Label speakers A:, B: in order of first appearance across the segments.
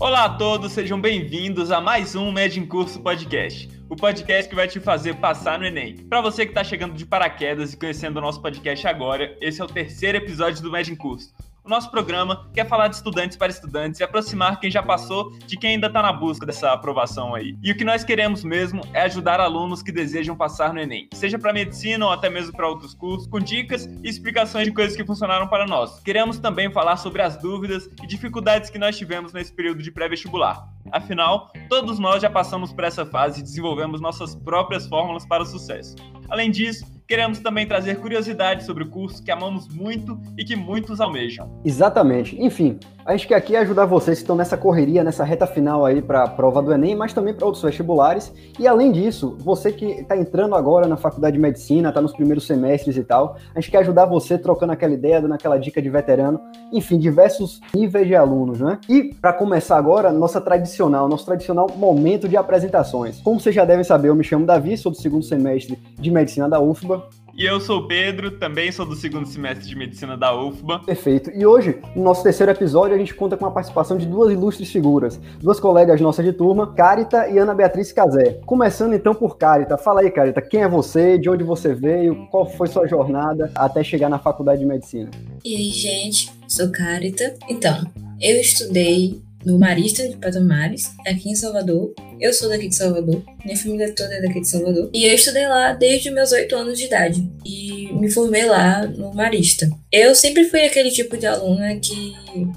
A: Olá a todos, sejam bem-vindos a mais um Med em Curso Podcast, o podcast que vai te fazer passar no Enem. Para você que está chegando de paraquedas e conhecendo o nosso podcast agora, esse é o terceiro episódio do Med em Curso. O nosso programa quer falar de estudantes para estudantes e aproximar quem já passou de quem ainda está na busca dessa aprovação aí. E o que nós queremos mesmo é ajudar alunos que desejam passar no Enem, seja para medicina ou até mesmo para outros cursos, com dicas e explicações de coisas que funcionaram para nós. Queremos também falar sobre as dúvidas e dificuldades que nós tivemos nesse período de pré-vestibular. Afinal, todos nós já passamos por essa fase e desenvolvemos nossas próprias fórmulas para o sucesso. Além disso, queremos também trazer curiosidades sobre o curso que amamos muito e que muitos almejam.
B: Exatamente. Enfim, a gente quer aqui ajudar vocês que estão nessa correria, nessa reta final aí para a prova do Enem, mas também para outros vestibulares. E além disso, você que está entrando agora na faculdade de medicina, está nos primeiros semestres e tal, a gente quer ajudar você trocando aquela ideia, dando aquela dica de veterano, enfim, diversos níveis de alunos, né? E para começar agora, nossa tradicional, nosso tradicional momento de apresentações. Como vocês já devem saber, eu me chamo Davi, sou do segundo semestre de medicina da UFBA.
A: E eu sou o Pedro, também sou do segundo semestre de medicina da UFBA.
B: Perfeito. E hoje, no nosso terceiro episódio, a gente conta com a participação de duas ilustres figuras, duas colegas nossas de turma, Carita e Ana Beatriz Cazé. Começando então por Carita. Fala aí, Carita, quem é você, de onde você veio, qual foi sua jornada até chegar na faculdade de medicina?
C: E aí, gente, sou Carita. Então, eu estudei no Marista de Patamares, aqui em Salvador. Eu sou daqui de Salvador, minha família toda é daqui de Salvador. E eu estudei lá desde meus 8 anos de idade. E me formei lá no Marista. Eu sempre fui aquele tipo de aluna que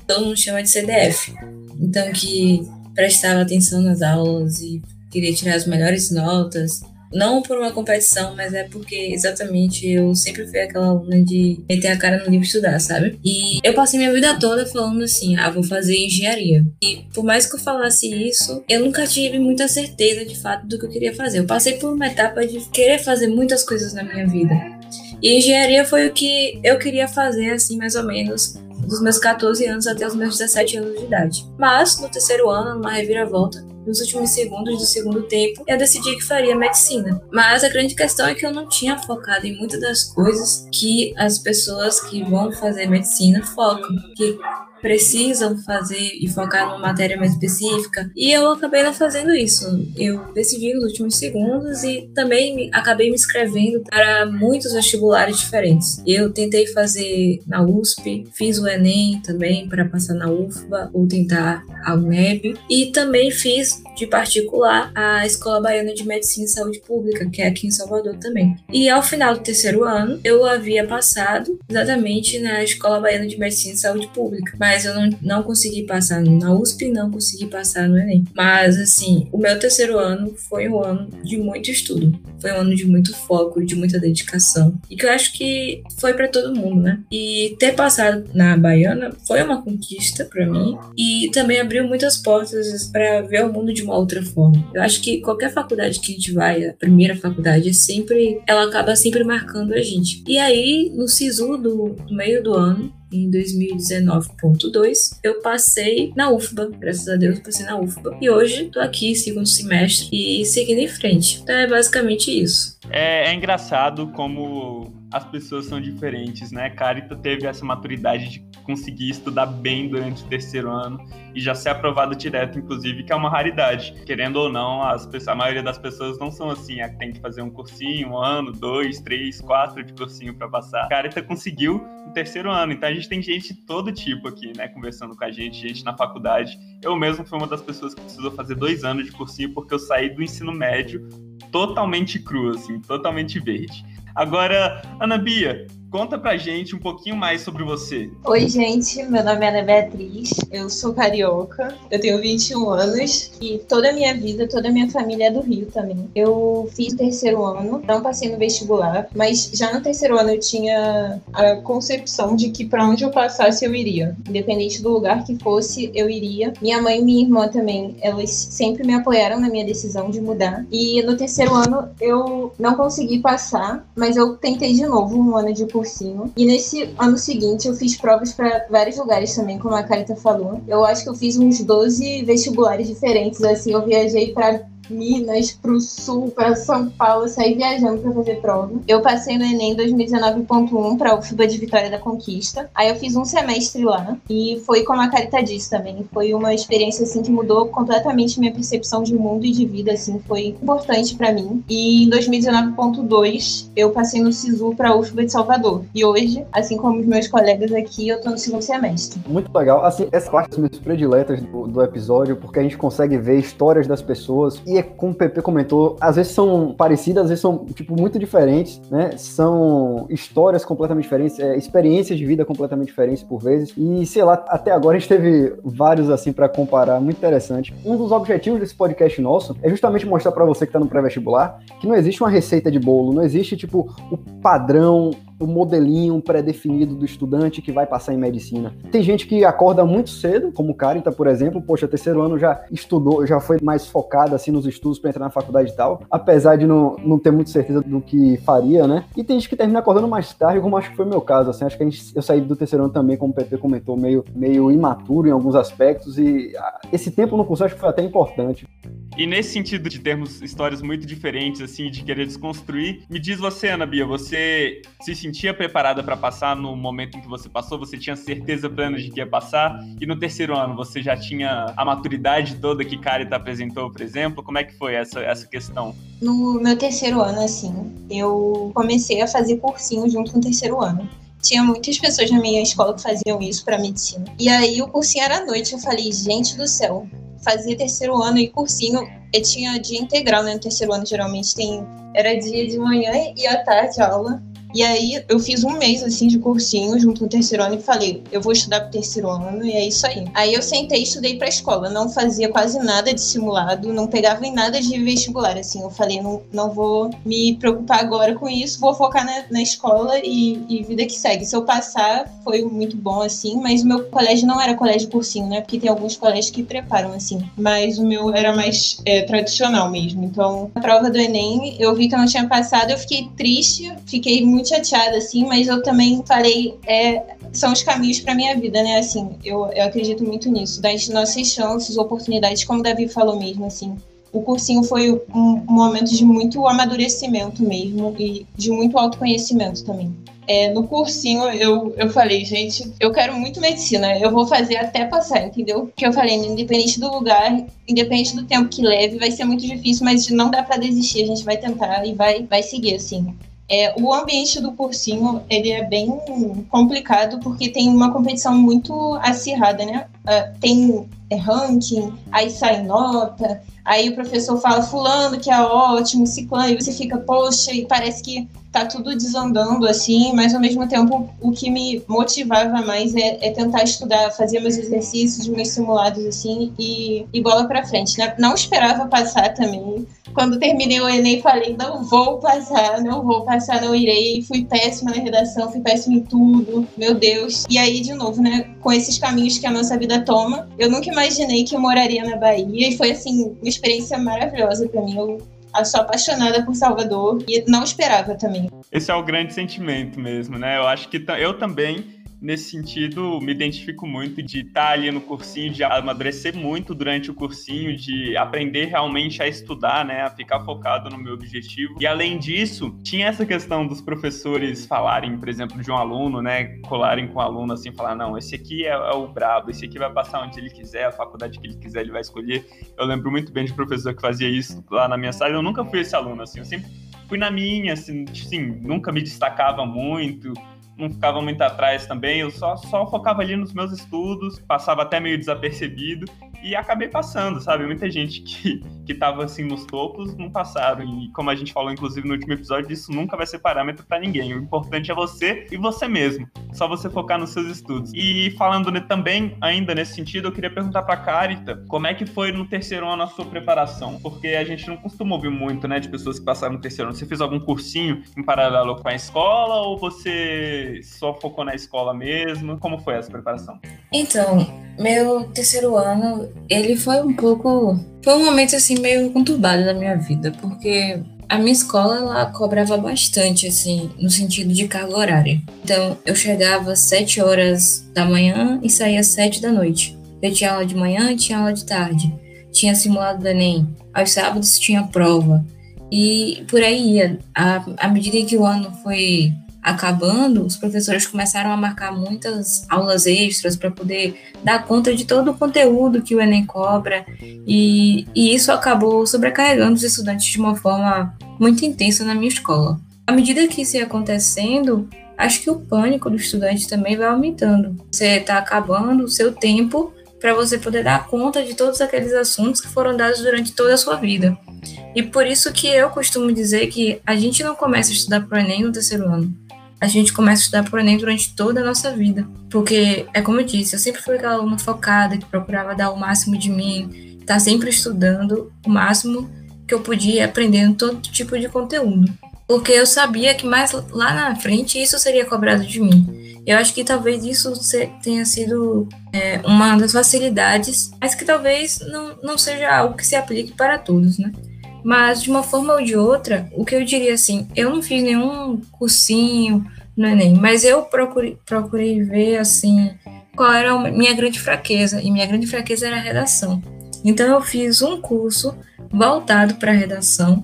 C: todo mundo chama de CDF. Então, que prestava atenção nas aulas e queria tirar as melhores notas não por uma competição, mas é porque exatamente eu sempre fui aquela aluna de meter a cara no livro e estudar, sabe? E eu passei minha vida toda falando assim: ah, vou fazer engenharia. E por mais que eu falasse isso, eu nunca tive muita certeza de fato do que eu queria fazer. Eu passei por uma etapa de querer fazer muitas coisas na minha vida. E engenharia foi o que eu queria fazer, assim, mais ou menos, dos meus 14 anos até os meus 17 anos de idade. Mas, no terceiro ano, numa reviravolta, nos últimos segundos do segundo tempo, eu decidi que faria medicina. Mas a grande questão é que eu não tinha focado em muitas das coisas que as pessoas que vão fazer medicina focam. Que precisam fazer e focar numa matéria mais específica. E eu acabei não fazendo isso. Eu decidi nos últimos segundos e também acabei me inscrevendo para muitos vestibulares diferentes. Eu tentei fazer na USP, fiz o Enem também para passar na UFBA ou tentar a UNEB e também fiz de particular a Escola Baiana de Medicina e Saúde Pública, que é aqui em Salvador também. E ao final do terceiro ano, eu havia passado exatamente na Escola Baiana de Medicina e Saúde Pública, mas mas eu não, não consegui passar na USP, não consegui passar no Enem. Mas, assim, o meu terceiro ano foi um ano de muito estudo. Foi um ano de muito foco, de muita dedicação. E que eu acho que foi para todo mundo, né? E ter passado na Baiana foi uma conquista para mim e também abriu muitas portas para ver o mundo de uma outra forma. Eu acho que qualquer faculdade que a gente vai, a primeira faculdade, é sempre ela acaba sempre marcando a gente. E aí, no SISU do, do meio do ano, em 2019.2, eu passei na UFBA, graças a Deus passei na UFBA. E hoje tô aqui, segundo semestre, e seguindo em frente. Então é basicamente isso.
A: É, é engraçado como as pessoas são diferentes, né? Carita teve essa maturidade de conseguir estudar bem durante o terceiro ano e já ser aprovado direto, inclusive, que é uma raridade. Querendo ou não, as a maioria das pessoas não são assim, ah, tem que fazer um cursinho, um ano, dois, três, quatro de cursinho para passar. Carita conseguiu no terceiro ano, então a gente tem gente de todo tipo aqui, né, conversando com a gente, gente na faculdade. Eu mesmo fui uma das pessoas que precisou fazer dois anos de cursinho porque eu saí do ensino médio totalmente cru, assim, totalmente verde. Agora, Ana Bia, Conta pra gente um pouquinho mais sobre você.
D: Oi, gente. Meu nome é Ana Beatriz. Eu sou carioca. Eu tenho 21 anos. E toda a minha vida, toda a minha família é do Rio também. Eu fiz o terceiro ano, não passei no vestibular, mas já no terceiro ano eu tinha a concepção de que para onde eu passasse eu iria. Independente do lugar que fosse, eu iria. Minha mãe e minha irmã também, elas sempre me apoiaram na minha decisão de mudar. E no terceiro ano eu não consegui passar, mas eu tentei de novo um ano de cursinho. E nesse ano seguinte eu fiz provas para vários lugares também, como a Carita falou. Eu acho que eu fiz uns 12 vestibulares diferentes, assim, eu viajei para Minas pro sul, para São Paulo, saí viajando para fazer prova. Eu passei no Enem 2019.1 para UFBA de Vitória da Conquista. Aí eu fiz um semestre lá e foi como a Carita disse também, foi uma experiência assim que mudou completamente minha percepção de mundo e de vida, assim, foi importante para mim. E em 2019.2 eu passei no SISU para UFBA de Salvador. E hoje, assim como os meus colegas aqui, eu tô no segundo semestre.
B: Muito legal. Assim, essa parte das minhas prediletas do, do episódio, porque a gente consegue ver histórias das pessoas e é como o PP comentou, às vezes são parecidas, às vezes são, tipo, muito diferentes, né? São histórias completamente diferentes, é, experiências de vida completamente diferentes por vezes. E, sei lá, até agora a gente teve vários, assim, para comparar, muito interessante. Um dos objetivos desse podcast nosso é justamente mostrar para você que tá no pré-vestibular que não existe uma receita de bolo, não existe, tipo, o padrão o modelinho pré-definido do estudante que vai passar em medicina. Tem gente que acorda muito cedo, como Carita, por exemplo, poxa, terceiro ano já estudou, já foi mais focado assim nos estudos para entrar na faculdade e tal, apesar de não, não ter muita certeza do que faria, né? E tem gente que termina acordando mais tarde, como acho que foi o meu caso, assim, acho que gente, eu saí do terceiro ano também, como o PP comentou, meio, meio imaturo em alguns aspectos e ah, esse tempo no curso acho que foi até importante.
A: E nesse sentido de termos histórias muito diferentes, assim, de querer desconstruir, me diz você, Ana Bia, você se sentia preparada para passar no momento em que você passou? Você tinha certeza plena de que ia passar? E no terceiro ano, você já tinha a maturidade toda que Carita apresentou, por exemplo? Como é que foi essa, essa questão?
D: No meu terceiro ano, assim, eu comecei a fazer cursinho junto com o terceiro ano tinha muitas pessoas na minha escola que faziam isso para medicina. E aí o cursinho era à noite, eu falei, gente do céu, fazia terceiro ano e cursinho, e tinha dia integral, né? No terceiro ano geralmente tem era dia de manhã e à tarde aula. E aí eu fiz um mês assim de cursinho junto com o terceiro ano e falei, eu vou estudar pro terceiro ano e é isso aí. Aí eu sentei e estudei pra escola, não fazia quase nada de simulado, não pegava em nada de vestibular, assim. Eu falei, não, não vou me preocupar agora com isso, vou focar na, na escola e, e vida que segue. Se eu passar, foi muito bom, assim, mas o meu colégio não era colégio cursinho, né? Porque tem alguns colégios que preparam, assim. Mas o meu era mais é, tradicional mesmo. Então, na prova do Enem, eu vi que eu não tinha passado, eu fiquei triste, fiquei muito muito chateada, assim, mas eu também falei, é, são os caminhos para minha vida, né? Assim, eu, eu acredito muito nisso, das nossas chances, oportunidades, como o Davi falou mesmo, assim. O cursinho foi um, momento de muito amadurecimento mesmo e de muito autoconhecimento também. É, no cursinho eu, eu falei, gente, eu quero muito medicina, eu vou fazer até passar, entendeu? Porque eu falei, independente do lugar, independente do tempo que leve, vai ser muito difícil, mas não dá para desistir, a gente vai tentar e vai, vai seguir, assim. É, o ambiente do cursinho ele é bem complicado porque tem uma competição muito acirrada, né? Uh, tem ranking, aí sai nota, aí o professor fala fulano que é ótimo, ciclano, e você fica, poxa, e parece que tá tudo desandando assim, mas ao mesmo tempo o que me motivava mais é, é tentar estudar, fazer meus exercícios, meus simulados assim e, e bola para frente, né? Não esperava passar também. Quando terminei o Enem, falei, não vou passar, não vou passar, não irei. Fui péssima na redação, fui péssima em tudo, meu Deus. E aí, de novo, né, com esses caminhos que a nossa vida toma, eu nunca imaginei que eu moraria na Bahia e foi, assim, experiência maravilhosa para mim. Eu sou apaixonada por Salvador e não esperava também.
A: Esse é o grande sentimento mesmo, né? Eu acho que eu também nesse sentido, me identifico muito de estar ali no cursinho, de amadurecer muito durante o cursinho, de aprender realmente a estudar, né, a ficar focado no meu objetivo. E além disso, tinha essa questão dos professores falarem, por exemplo, de um aluno, né, colarem com o aluno assim, falar, não, esse aqui é, é o brabo, esse aqui vai passar onde ele quiser, a faculdade que ele quiser, ele vai escolher. Eu lembro muito bem de professor que fazia isso lá na minha sala, eu nunca fui esse aluno, assim, eu sempre fui na minha, assim, assim nunca me destacava muito, não ficava muito atrás também, eu só, só focava ali nos meus estudos, passava até meio desapercebido e acabei passando, sabe? Muita gente que, que tava assim nos topos não passaram. E como a gente falou, inclusive, no último episódio, isso nunca vai ser parâmetro para ninguém. O importante é você e você mesmo. Só você focar nos seus estudos. E falando também, ainda nesse sentido, eu queria perguntar pra Carita como é que foi no terceiro ano a sua preparação? Porque a gente não costuma ouvir muito, né, de pessoas que passaram no terceiro ano. Você fez algum cursinho em paralelo com a escola ou você só focou na escola mesmo? Como foi essa preparação?
C: Então, meu terceiro ano, ele foi um pouco. Foi um momento assim meio conturbado na minha vida, porque a minha escola ela cobrava bastante, assim, no sentido de carga horária. Então, eu chegava às 7 horas da manhã e saía às 7 da noite. Eu tinha aula de manhã tinha aula de tarde. tinha simulado do Enem, aos sábados tinha prova, e por aí ia. À medida que o ano foi acabando, os professores começaram a marcar muitas aulas extras para poder dar conta de todo o conteúdo que o Enem cobra, e, e isso acabou sobrecarregando os estudantes de uma forma muito intensa na minha escola. À medida que isso ia acontecendo, acho que o pânico do estudante também vai aumentando. Você está acabando o seu tempo para você poder dar conta de todos aqueles assuntos que foram dados durante toda a sua vida. E por isso que eu costumo dizer que a gente não começa a estudar para o Enem no terceiro ano a gente começa a estudar por Enem durante toda a nossa vida. Porque, é como eu disse, eu sempre fui aquela aluna focada que procurava dar o máximo de mim, tá sempre estudando o máximo que eu podia, aprendendo todo tipo de conteúdo. Porque eu sabia que mais lá na frente isso seria cobrado de mim. Eu acho que talvez isso tenha sido é, uma das facilidades, mas que talvez não, não seja algo que se aplique para todos, né? Mas, de uma forma ou de outra, o que eu diria assim, eu não fiz nenhum cursinho no Enem, mas eu procurei, procurei ver, assim, qual era a minha grande fraqueza, e minha grande fraqueza era a redação. Então, eu fiz um curso voltado para redação,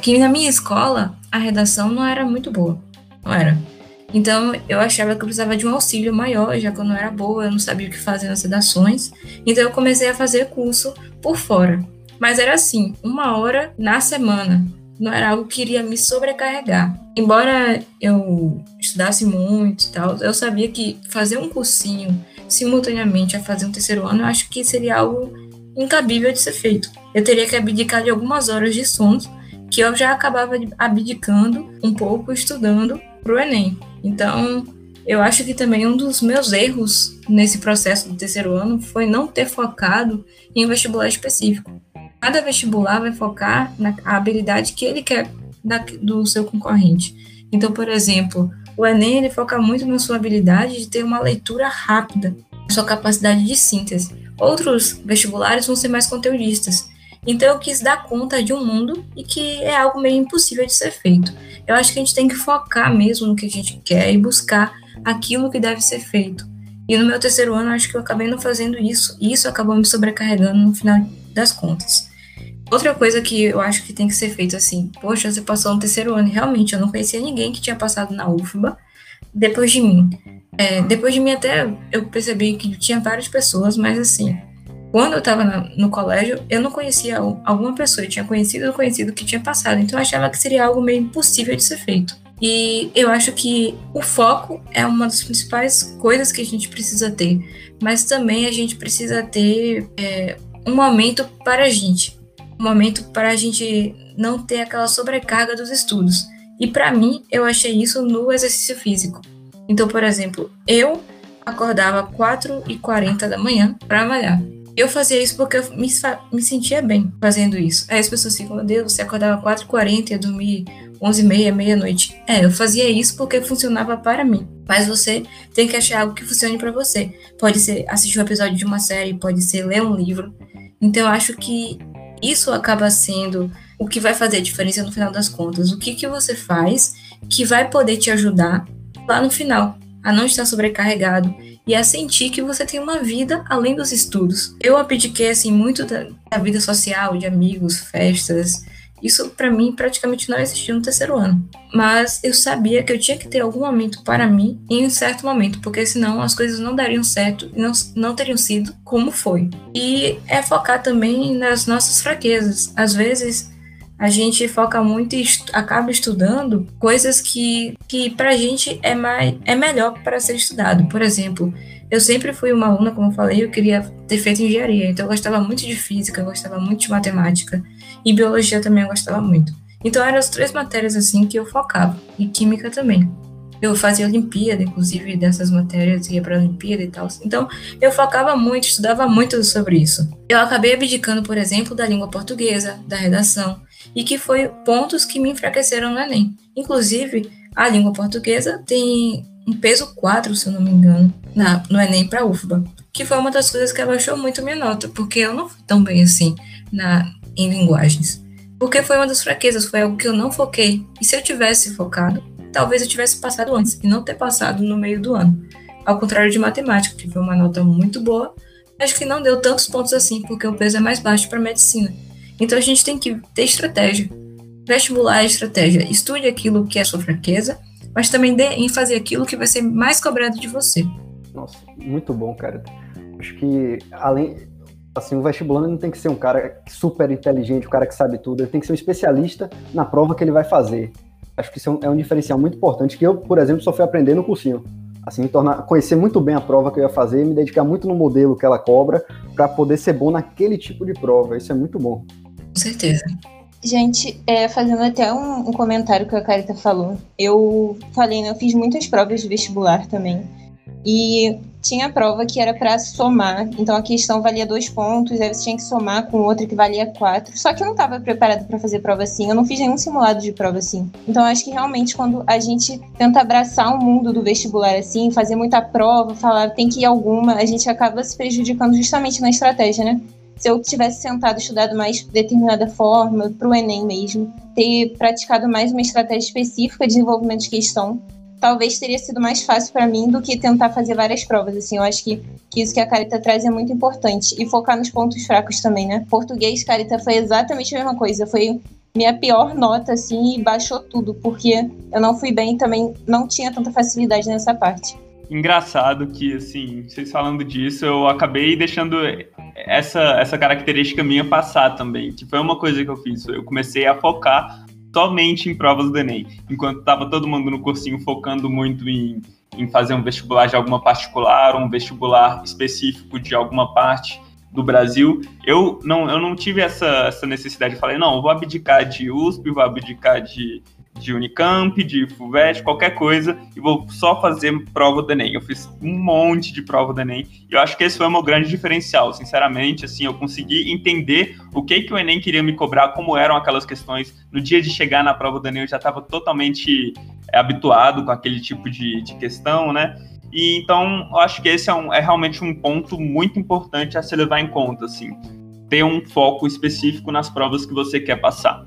C: que na minha escola, a redação não era muito boa, não era. Então, eu achava que eu precisava de um auxílio maior, já que eu não era boa, eu não sabia o que fazer nas redações. Então, eu comecei a fazer curso por fora. Mas era assim, uma hora na semana. Não era algo que iria me sobrecarregar. Embora eu estudasse muito e tal, eu sabia que fazer um cursinho simultaneamente a fazer um terceiro ano, eu acho que seria algo incabível de ser feito. Eu teria que abdicar de algumas horas de sono que eu já acabava abdicando um pouco estudando para o Enem. Então, eu acho que também um dos meus erros nesse processo do terceiro ano foi não ter focado em um vestibular específico cada vestibular vai focar na habilidade que ele quer da, do seu concorrente. Então, por exemplo, o Enem ele foca muito na sua habilidade de ter uma leitura rápida, sua capacidade de síntese. Outros vestibulares vão ser mais conteudistas. Então eu quis dar conta de um mundo e que é algo meio impossível de ser feito. Eu acho que a gente tem que focar mesmo no que a gente quer e buscar aquilo que deve ser feito. E no meu terceiro ano, acho que eu acabei não fazendo isso, e isso acabou me sobrecarregando no final das contas. Outra coisa que eu acho que tem que ser feito assim, poxa, você passou no terceiro ano, realmente eu não conhecia ninguém que tinha passado na UFBA depois de mim. É, depois de mim até eu percebi que tinha várias pessoas, mas assim, quando eu estava no colégio, eu não conhecia alguma pessoa, eu tinha conhecido ou conhecido que tinha passado, então eu achava que seria algo meio impossível de ser feito. E eu acho que o foco é uma das principais coisas que a gente precisa ter, mas também a gente precisa ter é, um momento para a gente momento para a gente não ter aquela sobrecarga dos estudos. E para mim, eu achei isso no exercício físico. Então, por exemplo, eu acordava 4h40 da manhã para malhar. Eu fazia isso porque eu me, me sentia bem fazendo isso. Aí as pessoas ficam, meu Deus, você acordava 4h40 e ia dormir 11h30, meia-noite. É, eu fazia isso porque funcionava para mim. Mas você tem que achar algo que funcione para você. Pode ser assistir um episódio de uma série, pode ser ler um livro. Então eu acho que isso acaba sendo o que vai fazer a diferença no final das contas. O que, que você faz que vai poder te ajudar lá no final a não estar sobrecarregado e a sentir que você tem uma vida além dos estudos. Eu abdiquei assim muito da, da vida social, de amigos, festas, isso para mim praticamente não existia no terceiro ano. Mas eu sabia que eu tinha que ter algum momento para mim em um certo momento, porque senão as coisas não dariam certo e não, não teriam sido como foi. E é focar também nas nossas fraquezas. Às vezes a gente foca muito e est acaba estudando coisas que, que pra gente é, mais, é melhor para ser estudado. Por exemplo, eu sempre fui uma aluna, como eu falei, eu queria ter feito engenharia, então eu gostava muito de física, eu gostava muito de matemática. E biologia também eu gostava muito. Então eram as três matérias assim que eu focava. E química também. Eu fazia Olimpíada, inclusive, dessas matérias, ia para a Olimpíada e tal. Então, eu focava muito, estudava muito sobre isso. Eu acabei abdicando, por exemplo, da língua portuguesa, da redação, e que foi pontos que me enfraqueceram no Enem. Inclusive, a língua portuguesa tem um peso 4, se eu não me engano, na, no Enem para UFBA, que foi uma das coisas que abaixou muito minha nota, porque eu não fui tão bem assim na, em linguagens. Porque foi uma das fraquezas, foi algo que eu não foquei. E se eu tivesse focado, talvez eu tivesse passado antes e não ter passado no meio do ano. Ao contrário de matemática, que foi uma nota muito boa, acho que não deu tantos pontos assim, porque o peso é mais baixo para medicina. Então a gente tem que ter estratégia. Vestibular é estratégia. Estude aquilo que é sua fraqueza, mas também dê fazer aquilo que vai ser mais cobrado de você.
B: Nossa, muito bom, cara. Acho que além assim, o vestibulando não tem que ser um cara super inteligente, um cara que sabe tudo, ele tem que ser um especialista na prova que ele vai fazer. Acho que isso é um, é um diferencial muito importante que eu, por exemplo, só fui aprender no cursinho. Assim, tornar, conhecer muito bem a prova que eu ia fazer me dedicar muito no modelo que ela cobra para poder ser bom naquele tipo de prova. Isso é muito bom.
C: Com certeza.
D: Gente, é, fazendo até um, um, comentário que a Carita falou, eu falei, né, eu fiz muitas provas de vestibular também. E tinha prova que era para somar, então a questão valia dois pontos, aí você tinha que somar com outra que valia quatro. Só que eu não estava preparada para fazer prova assim, eu não fiz nenhum simulado de prova assim. Então acho que realmente quando a gente tenta abraçar o mundo do vestibular assim, fazer muita prova, falar tem que ir alguma, a gente acaba se prejudicando justamente na estratégia, né? Se eu tivesse sentado estudado mais de determinada forma, para o Enem mesmo, ter praticado mais uma estratégia específica de desenvolvimento de questão, talvez teria sido mais fácil para mim do que tentar fazer várias provas. Assim, eu acho que, que isso que a Carita traz é muito importante. E focar nos pontos fracos também, né? Português, Carita, foi exatamente a mesma coisa. Foi minha pior nota, assim, e baixou tudo, porque eu não fui bem também, não tinha tanta facilidade nessa parte.
A: Engraçado que, assim, vocês falando disso, eu acabei deixando essa, essa característica minha passar também, que foi uma coisa que eu fiz. Eu comecei a focar somente em provas do Enem. Enquanto estava todo mundo no cursinho focando muito em, em fazer um vestibular de alguma particular, um vestibular específico de alguma parte do Brasil, eu não, eu não tive essa, essa necessidade. Eu falei, não, eu vou abdicar de USP, vou abdicar de de Unicamp, de FUVEST, qualquer coisa, e vou só fazer prova do Enem. Eu fiz um monte de prova do Enem, e eu acho que esse foi o meu grande diferencial, sinceramente, assim, eu consegui entender o que que o Enem queria me cobrar, como eram aquelas questões. No dia de chegar na prova do Enem, eu já estava totalmente é, habituado com aquele tipo de, de questão, né? E então, eu acho que esse é, um, é realmente um ponto muito importante a se levar em conta, assim, ter um foco específico nas provas que você quer passar.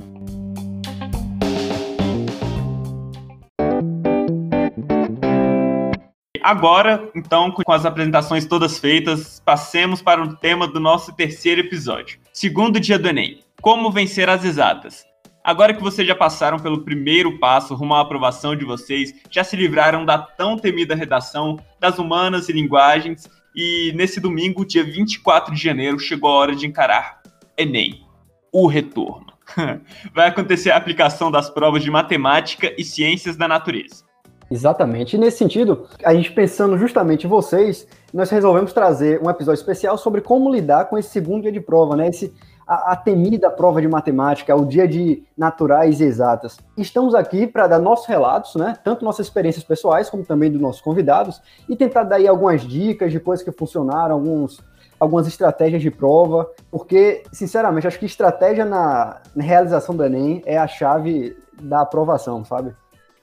A: Agora, então, com as apresentações todas feitas, passemos para o tema do nosso terceiro episódio. Segundo dia do Enem. Como vencer as exatas? Agora que vocês já passaram pelo primeiro passo rumo à aprovação de vocês, já se livraram da tão temida redação, das humanas e linguagens, e nesse domingo, dia 24 de janeiro, chegou a hora de encarar Enem, o retorno. Vai acontecer a aplicação das provas de matemática e ciências da natureza.
B: Exatamente. E nesse sentido, a gente pensando justamente em vocês, nós resolvemos trazer um episódio especial sobre como lidar com esse segundo dia de prova, né? Esse, a, a temida prova de matemática, o dia de naturais e exatas. Estamos aqui para dar nossos relatos, né? Tanto nossas experiências pessoais, como também dos nossos convidados, e tentar dar aí algumas dicas de coisas que funcionaram, alguns, algumas estratégias de prova, porque, sinceramente, acho que estratégia na, na realização do Enem é a chave da aprovação, sabe?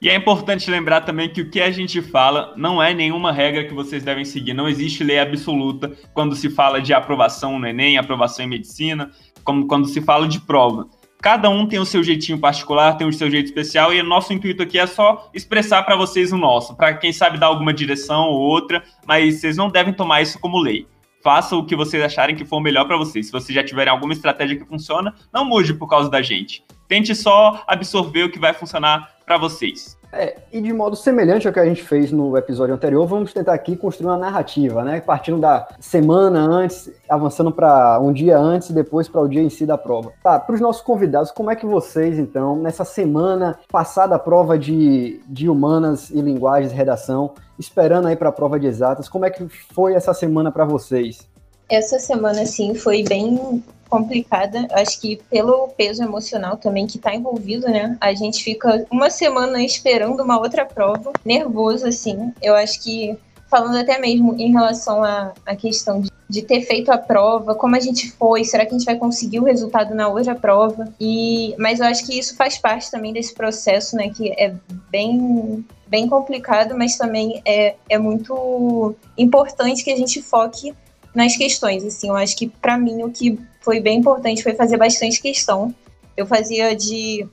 A: E é importante lembrar também que o que a gente fala não é nenhuma regra que vocês devem seguir. Não existe lei absoluta quando se fala de aprovação no Enem, aprovação em medicina, como quando se fala de prova. Cada um tem o seu jeitinho particular, tem o seu jeito especial, e o nosso intuito aqui é só expressar para vocês o nosso, para quem sabe dar alguma direção ou outra, mas vocês não devem tomar isso como lei. Faça o que vocês acharem que for melhor para vocês. Se vocês já tiverem alguma estratégia que funciona, não mude por causa da gente. Tente só absorver o que vai funcionar para vocês.
B: É, e de modo semelhante ao que a gente fez no episódio anterior, vamos tentar aqui construir uma narrativa, né? Partindo da semana antes, avançando para um dia antes e depois para o dia em si da prova. Tá, para os nossos convidados, como é que vocês, então, nessa semana passada a prova de, de humanas e linguagens e redação, esperando aí para a prova de exatas, como é que foi essa semana para vocês?
D: Essa semana, sim, foi bem complicada. Acho que pelo peso emocional também que está envolvido, né? A gente fica uma semana esperando uma outra prova, nervoso, assim. Eu acho que, falando até mesmo em relação à, à questão de, de ter feito a prova, como a gente foi, será que a gente vai conseguir o resultado na outra prova? E, mas eu acho que isso faz parte também desse processo, né? Que é bem bem complicado, mas também é, é muito importante que a gente foque nas questões. Assim, eu acho que para mim o que foi bem importante foi fazer bastante questão. Eu fazia de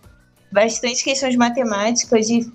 D: bastante questões de matemática, de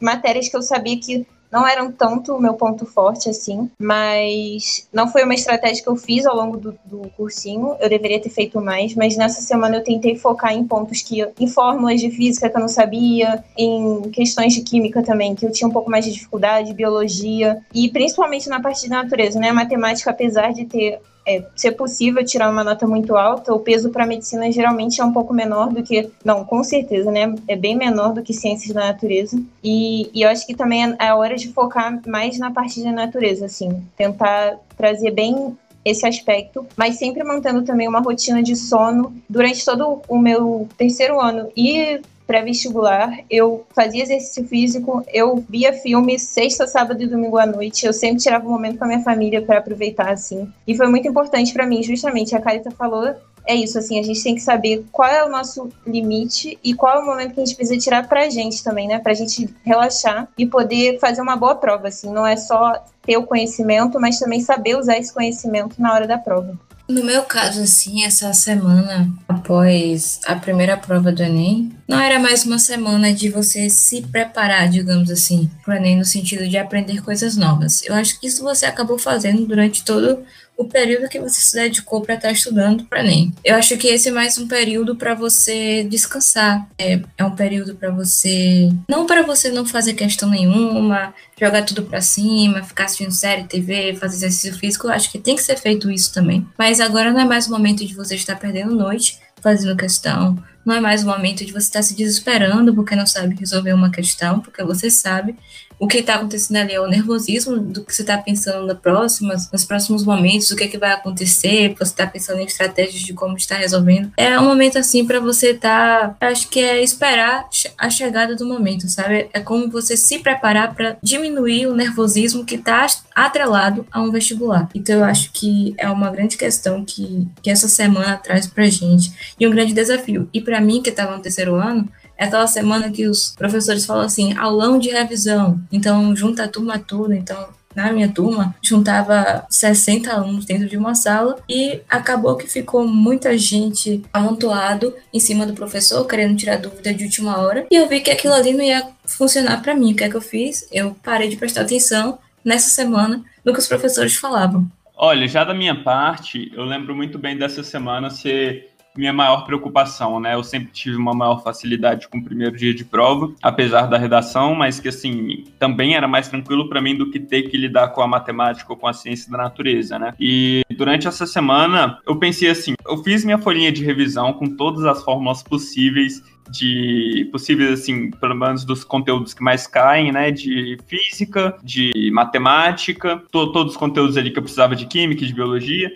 D: matérias que eu sabia que não eram tanto o meu ponto forte assim, mas não foi uma estratégia que eu fiz ao longo do, do cursinho. Eu deveria ter feito mais, mas nessa semana eu tentei focar em pontos que, em fórmulas de física que eu não sabia, em questões de química também, que eu tinha um pouco mais de dificuldade, biologia, e principalmente na parte de natureza, né? Matemática, apesar de ter é, ser possível tirar uma nota muito alta, o peso para medicina geralmente é um pouco menor do que. Não, com certeza, né? É bem menor do que ciências da natureza. E, e eu acho que também é a hora de focar mais na parte da natureza, assim. Tentar trazer bem esse aspecto, mas sempre mantendo também uma rotina de sono durante todo o meu terceiro ano e pré-vestibular, eu fazia exercício físico, eu via filmes sexta, sábado e domingo à noite. Eu sempre tirava um momento com a minha família para aproveitar assim. E foi muito importante para mim, justamente a Carita falou é isso, assim, a gente tem que saber qual é o nosso limite e qual é o momento que a gente precisa tirar pra gente também, né? Pra gente relaxar e poder fazer uma boa prova, assim, não é só ter o conhecimento, mas também saber usar esse conhecimento na hora da prova.
C: No meu caso, assim, essa semana após a primeira prova do Enem, não era mais uma semana de você se preparar, digamos assim, para o Enem no sentido de aprender coisas novas. Eu acho que isso você acabou fazendo durante todo o período que você se dedicou para estar tá estudando para Enem. Eu acho que esse é mais um período para você descansar. É, é um período para você. Não para você não fazer questão nenhuma, jogar tudo para cima, ficar assistindo série, TV, fazer exercício físico. Eu acho que tem que ser feito isso também. Mas agora não é mais o momento de você estar perdendo noite fazendo questão. Não é mais o momento de você estar se desesperando porque não sabe resolver uma questão, porque você sabe o que está acontecendo ali é o nervosismo do que você está pensando na próximas, nos próximos momentos, o que, é que vai acontecer, você está pensando em estratégias de como está resolvendo. É um momento assim para você estar, tá, acho que é esperar a chegada do momento, sabe? É como você se preparar para diminuir o nervosismo que está atrelado a um vestibular. Então eu acho que é uma grande questão que, que essa semana traz pra gente e um grande desafio. E para mim que estava no terceiro ano, é aquela semana que os professores falam assim, aulão de revisão. Então, junta a turma toda. Então, na minha turma, juntava 60 alunos dentro de uma sala e acabou que ficou muita gente amontoado em cima do professor, querendo tirar dúvida de última hora. E eu vi que aquilo ali não ia funcionar para mim. O que é que eu fiz? Eu parei de prestar atenção nessa semana no que os professores falavam.
A: Olha, já da minha parte, eu lembro muito bem dessa semana ser minha maior preocupação, né? Eu sempre tive uma maior facilidade com o primeiro dia de prova, apesar da redação, mas que assim, também era mais tranquilo para mim do que ter que lidar com a matemática ou com a ciência da natureza, né? E durante essa semana, eu pensei assim, eu fiz minha folhinha de revisão com todas as fórmulas possíveis de possíveis, assim, pelo menos dos conteúdos que mais caem, né? De física, de matemática, to todos os conteúdos ali que eu precisava de química de biologia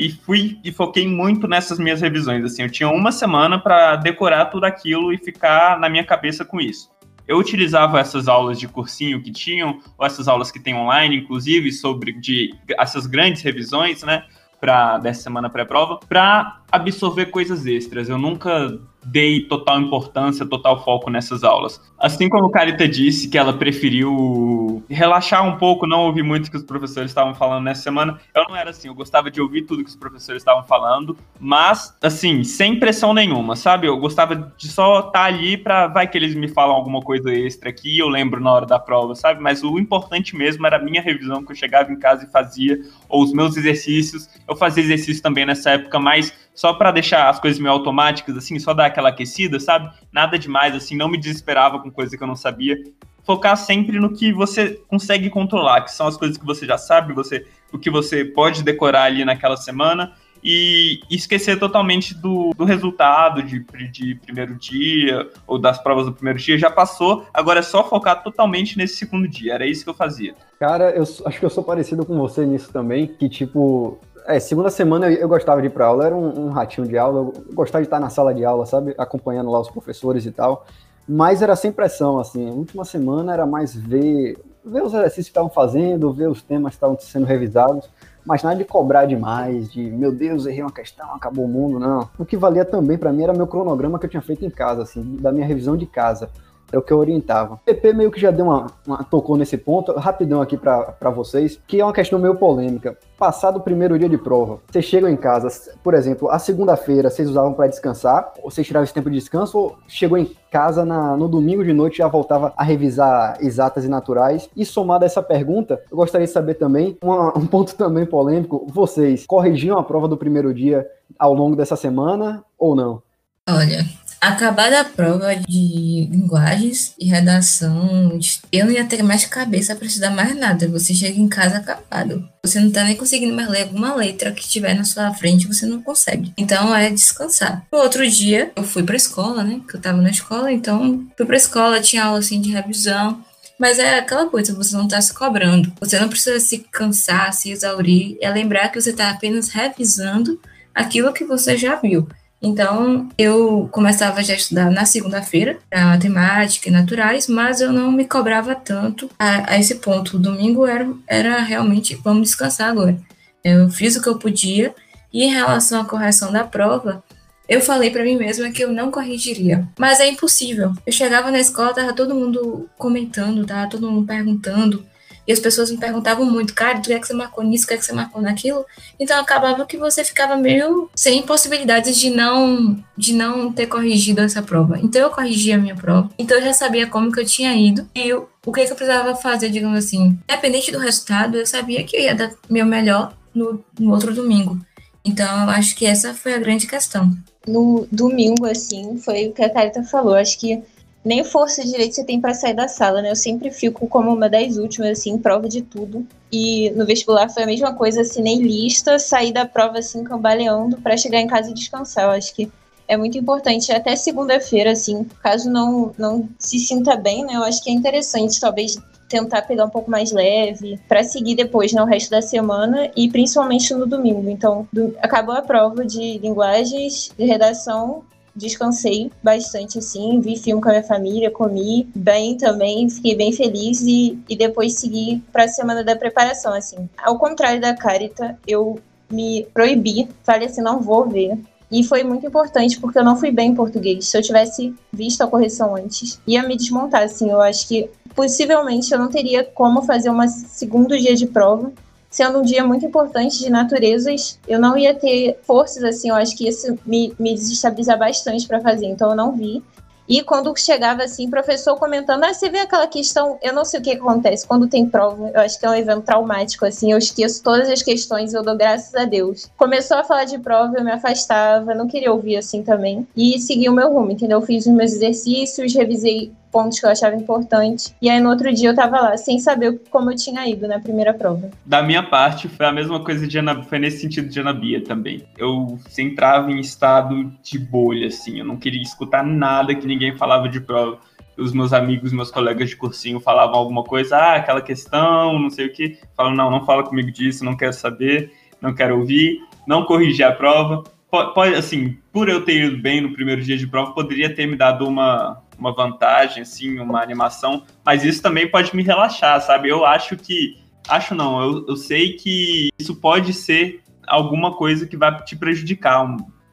A: e fui e foquei muito nessas minhas revisões. Assim, eu tinha uma semana para decorar tudo aquilo e ficar na minha cabeça com isso. Eu utilizava essas aulas de cursinho que tinham, ou essas aulas que tem online, inclusive, sobre de, essas grandes revisões, né? Pra, dessa semana pré-prova, para absorver coisas extras. Eu nunca dei total importância, total foco nessas aulas. Assim como a Carita disse que ela preferiu relaxar um pouco, não ouvir muito o que os professores estavam falando nessa semana, eu não era assim, eu gostava de ouvir tudo que os professores estavam falando, mas assim, sem pressão nenhuma, sabe? Eu gostava de só estar tá ali para vai que eles me falam alguma coisa extra aqui, eu lembro na hora da prova, sabe? Mas o importante mesmo era a minha revisão que eu chegava em casa e fazia, ou os meus exercícios. Eu fazia exercício também nessa época, mas só para deixar as coisas meio automáticas, assim, só dar aquela aquecida, sabe? Nada demais, assim, não me desesperava com coisa que eu não sabia. Focar sempre no que você consegue controlar, que são as coisas que você já sabe, você, o que você pode decorar ali naquela semana, e esquecer totalmente do, do resultado de, de primeiro dia ou das provas do primeiro dia. Já passou, agora é só focar totalmente nesse segundo dia. Era isso que eu fazia.
B: Cara, eu acho que eu sou parecido com você nisso também, que tipo, é, segunda semana eu, eu, gostava de ir pra aula, era um, um, ratinho de aula, eu gostava de estar na sala de aula, sabe? Acompanhando lá os professores e tal. Mas era sem pressão, assim. A última semana era mais ver, ver os exercícios que estavam fazendo, ver os temas que estavam sendo revisados, mas nada de cobrar demais, de meu Deus, errei uma questão, acabou o mundo, não. O que valia também para mim era meu cronograma que eu tinha feito em casa, assim, da minha revisão de casa. É o que eu orientava. O PP meio que já deu uma, uma tocou nesse ponto, rapidão aqui para vocês, que é uma questão meio polêmica. Passado o primeiro dia de prova, vocês chegam em casa, por exemplo, a segunda-feira vocês usavam para descansar, ou vocês tiravam esse tempo de descanso, ou chegou em casa na, no domingo de noite já voltava a revisar exatas e naturais? E somado a essa pergunta, eu gostaria de saber também, uma, um ponto também polêmico, vocês corrigiam a prova do primeiro dia ao longo dessa semana ou não?
C: Olha, acabada a prova de linguagens e redação, eu não ia ter mais cabeça para estudar mais nada. Você chega em casa acabado. Você não tá nem conseguindo mais ler alguma letra que estiver na sua frente, você não consegue. Então é descansar. No outro dia, eu fui pra escola, né? Que eu tava na escola, então fui pra escola, tinha aula assim de revisão. Mas é aquela coisa, você não está se cobrando. Você não precisa se cansar, se exaurir. É lembrar que você está apenas revisando aquilo que você já viu. Então, eu começava já a estudar na segunda-feira, para matemática e naturais, mas eu não me cobrava tanto a, a, esse ponto. O domingo era, era realmente, vamos descansar agora. Eu fiz o que eu podia, e em relação à correção da prova, eu falei para mim mesma que eu não corrigiria. Mas é impossível. Eu chegava na escola, tava todo mundo comentando, tava todo mundo perguntando. E as pessoas me perguntavam muito, cara, do que é que você marcou nisso, do que que você marcou naquilo? Então acabava que você ficava meio sem possibilidades de não de não ter corrigido essa prova. Então eu corrigi a minha prova. Então eu já sabia como que eu tinha ido e eu, o que, que eu precisava fazer, digamos assim. Independente do resultado, eu sabia que eu ia dar meu melhor no, no outro domingo. Então eu acho que essa foi a grande questão.
D: No domingo, assim, foi o que a Thalita falou. Acho que nem força direito você tem para sair da sala, né? Eu sempre fico como uma das últimas, assim, prova de tudo. E no vestibular foi a mesma coisa, nem lista, sair da prova, assim, cambaleando para chegar em casa e descansar. Eu acho que é muito importante, até segunda-feira, assim, caso não, não se sinta bem, né? Eu acho que é interessante, talvez, tentar pegar um pouco mais leve, para seguir depois no né, resto da semana e principalmente no domingo. Então, do, acabou a prova de linguagens, de redação, descansei bastante, assim, vi filme com a minha família, comi bem também, fiquei bem feliz e, e depois segui para a semana da preparação, assim. Ao contrário da Carita, eu me proibi, falei assim, não vou ver. E foi muito importante porque eu não fui bem em português. Se eu tivesse visto a correção antes, ia me desmontar, assim. Eu acho que possivelmente eu não teria como fazer um segundo dia de prova sendo um dia muito importante de naturezas, eu não ia ter forças assim, eu acho que isso me, me desestabilizar bastante para fazer, então eu não vi. E quando chegava assim, professor comentando, ah, você vê aquela questão, eu não sei o que acontece quando tem prova, eu acho que é um evento traumático, assim, eu esqueço todas as questões, eu dou graças a Deus. Começou a falar de prova, eu me afastava, não queria ouvir assim também, e segui o meu rumo, entendeu? Eu fiz os meus exercícios, revisei pontos que eu achava importante. E aí no outro dia eu tava lá, sem saber como eu tinha ido na primeira prova.
A: Da minha parte, foi a mesma coisa de Ana, foi nesse sentido de Ana Bia também. Eu entrava em estado de bolha, assim, eu não queria escutar nada que ninguém falava de prova. Os meus amigos, meus colegas de cursinho falavam alguma coisa, ah, aquela questão, não sei o que. Falam, não, não fala comigo disso, não quero saber, não quero ouvir, não corrigir a prova. Pode, assim, por eu ter ido bem no primeiro dia de prova, poderia ter me dado uma, uma vantagem, assim, uma animação, mas isso também pode me relaxar, sabe? Eu acho que. Acho não, eu, eu sei que isso pode ser alguma coisa que vai te prejudicar.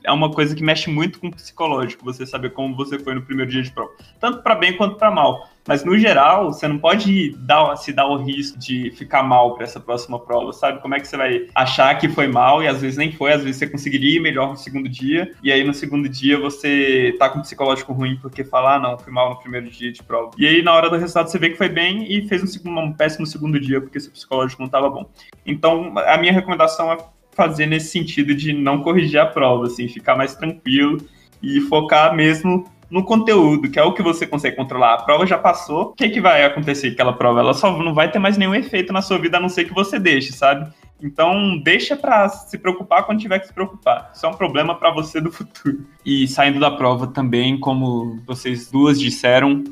A: É uma coisa que mexe muito com o psicológico, você saber como você foi no primeiro dia de prova. Tanto para bem quanto para mal. Mas no geral, você não pode dar, se dar o risco de ficar mal para essa próxima prova, sabe? Como é que você vai achar que foi mal e às vezes nem foi, às vezes você conseguiria ir melhor no segundo dia, e aí no segundo dia você tá com um psicológico ruim porque falar, ah, não, fui mal no primeiro dia de prova. E aí na hora do resultado você vê que foi bem e fez um, um péssimo segundo dia porque seu psicológico não estava bom. Então, a minha recomendação é fazer nesse sentido de não corrigir a prova, assim, ficar mais tranquilo e focar mesmo no conteúdo, que é o que você consegue controlar. A prova já passou, o que, que vai acontecer com aquela prova? Ela só não vai ter mais nenhum efeito na sua vida, a não ser que você deixe, sabe? Então, deixa para se preocupar quando tiver que se preocupar. Isso é um problema para você do futuro. E saindo da prova também, como vocês duas disseram,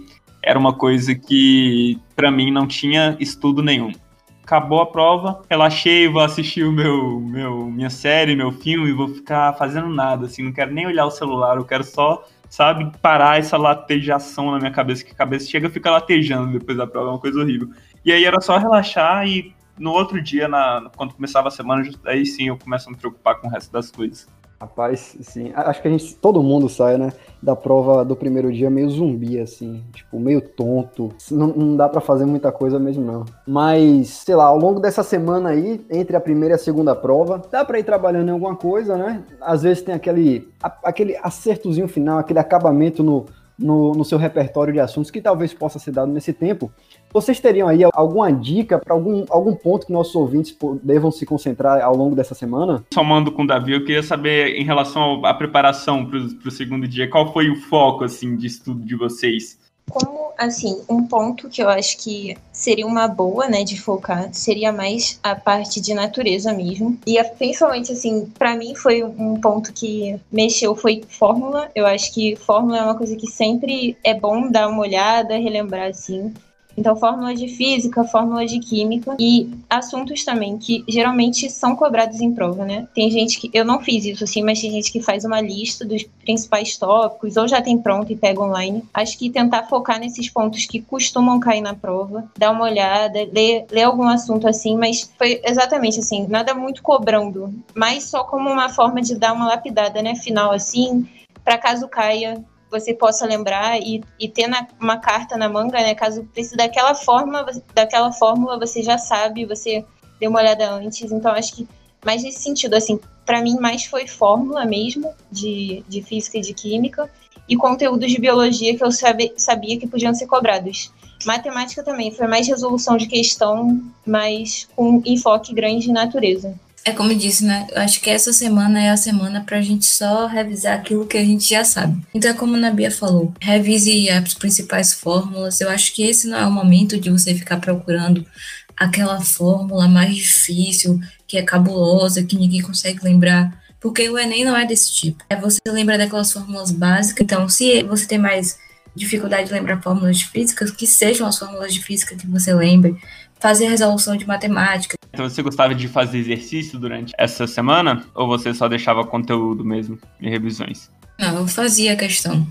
A: era uma coisa que para mim não tinha estudo nenhum. Acabou a prova, relaxei, vou assistir o meu, meu minha série, meu filme, vou ficar fazendo nada, assim, não quero nem olhar o celular, eu quero só sabe, parar essa latejação na minha cabeça, que a cabeça chega e fica latejando depois da prova, é uma coisa horrível. E aí era só relaxar e no outro dia, na, quando começava a semana, aí sim eu começo a me preocupar com o resto das coisas.
B: Rapaz, sim. Acho que a gente, todo mundo sai, né, da prova do primeiro dia meio zumbi, assim, tipo, meio tonto. Não, não dá para fazer muita coisa mesmo, não. Mas, sei lá, ao longo dessa semana aí, entre a primeira e a segunda prova, dá para ir trabalhando em alguma coisa, né? Às vezes tem aquele, aquele acertozinho final, aquele acabamento no, no, no seu repertório de assuntos que talvez possa ser dado nesse tempo. Vocês teriam aí alguma dica para algum, algum ponto que nossos ouvintes devam se concentrar ao longo dessa semana?
A: Somando com o Davi, eu queria saber em relação à preparação para o segundo dia, qual foi o foco assim de estudo de vocês?
D: Como, assim, um ponto que eu acho que seria uma boa, né, de focar, seria mais a parte de natureza mesmo. E principalmente, assim, para mim foi um ponto que mexeu, foi fórmula. Eu acho que fórmula é uma coisa que sempre é bom dar uma olhada, relembrar, assim. Então, fórmulas de física, fórmulas de química e assuntos também que geralmente são cobrados em prova, né? Tem gente que. Eu não fiz isso assim, mas tem gente que faz uma lista dos principais tópicos ou já tem pronto e pega online. Acho que tentar focar nesses pontos que costumam cair na prova, dar uma olhada, ler, ler algum assunto assim, mas foi exatamente assim, nada muito cobrando, mas só como uma forma de dar uma lapidada, né? Final assim, para caso caia, você possa lembrar e, e ter na, uma carta na manga, né? Caso precise daquela forma, daquela fórmula, você já sabe, você deu uma olhada antes. Então, acho que mais nesse sentido, assim, para mim mais foi fórmula mesmo de, de física e de química e conteúdos de biologia que eu sabe, sabia que podiam ser cobrados. Matemática também foi mais resolução de questão, mas com enfoque grande em natureza.
C: É como eu disse, né? Eu acho que essa semana é a semana pra gente só revisar aquilo que a gente já sabe. Então, é como a Nabia falou, revise as principais fórmulas. Eu acho que esse não é o momento de você ficar procurando aquela fórmula mais difícil, que é cabulosa, que ninguém consegue lembrar. Porque o Enem não é desse tipo. É você lembrar daquelas fórmulas básicas. Então, se você tem mais dificuldade de lembrar fórmulas de física, que sejam as fórmulas de física que você lembre fazer resolução de matemática.
A: Então você gostava de fazer exercício durante essa semana? Ou você só deixava conteúdo mesmo e revisões?
C: Não, eu fazia a questão.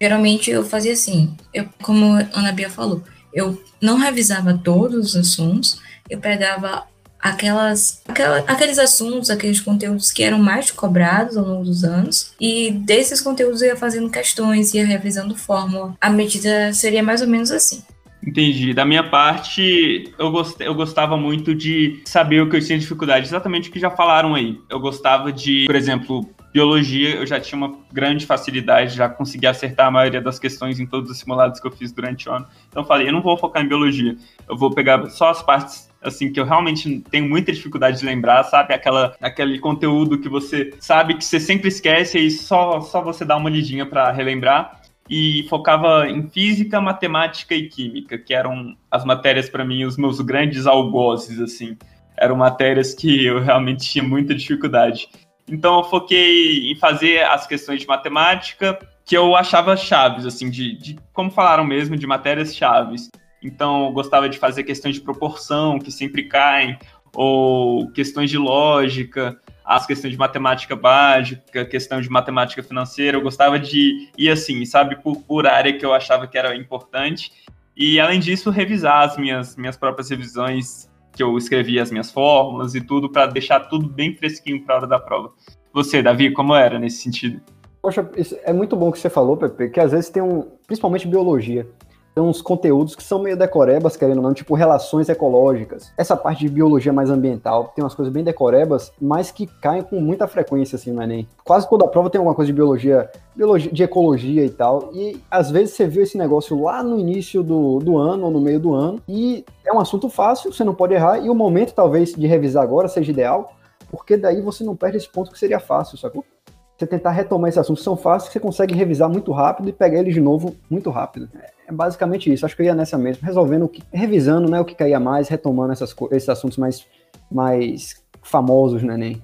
C: Geralmente eu fazia assim, eu, como a Ana Bia falou, eu não revisava todos os assuntos, eu pegava aquelas, aquela, aqueles assuntos, aqueles conteúdos que eram mais cobrados ao longo dos anos, e desses conteúdos eu ia fazendo questões, ia revisando fórmula. A medida seria mais ou menos assim.
A: Entendi. Da minha parte, eu, gost... eu gostava muito de saber o que eu tinha dificuldade, exatamente o que já falaram aí. Eu gostava de, por exemplo, biologia, eu já tinha uma grande facilidade, já consegui acertar a maioria das questões em todos os simulados que eu fiz durante o ano. Então falei, eu não vou focar em biologia, eu vou pegar só as partes assim que eu realmente tenho muita dificuldade de lembrar, sabe? Aquela aquele conteúdo que você sabe que você sempre esquece e só só você dá uma lidinha para relembrar e focava em física, matemática e química, que eram as matérias para mim os meus grandes algozes assim. Eram matérias que eu realmente tinha muita dificuldade. Então eu foquei em fazer as questões de matemática que eu achava chaves, assim, de, de como falaram mesmo, de matérias chaves. Então eu gostava de fazer questões de proporção, que sempre caem, ou questões de lógica, as questões de matemática básica, questão de matemática financeira, eu gostava de ir assim, sabe, por, por área que eu achava que era importante. E além disso, revisar as minhas, minhas próprias revisões, que eu escrevia as minhas fórmulas e tudo, para deixar tudo bem fresquinho para a hora da prova. Você, Davi, como era nesse sentido?
B: Poxa, é muito bom que você falou, Pepe, que às vezes tem um, principalmente biologia, tem uns conteúdos que são meio decorebas, querendo ou não, tipo relações ecológicas. Essa parte de biologia mais ambiental tem umas coisas bem decorebas, mas que caem com muita frequência assim no Enem. Quase toda a prova tem alguma coisa de biologia, biologia de ecologia e tal. E às vezes você viu esse negócio lá no início do, do ano ou no meio do ano, e é um assunto fácil, você não pode errar, e o momento talvez de revisar agora seja ideal, porque daí você não perde esse ponto que seria fácil, sacou? você tentar retomar esses assuntos são fáceis, você consegue revisar muito rápido e pegar eles de novo muito rápido. Basicamente isso. Acho que eu ia nessa mesmo, resolvendo o que, revisando, né, o que caía mais, retomando essas, esses assuntos mais, mais famosos no Enem.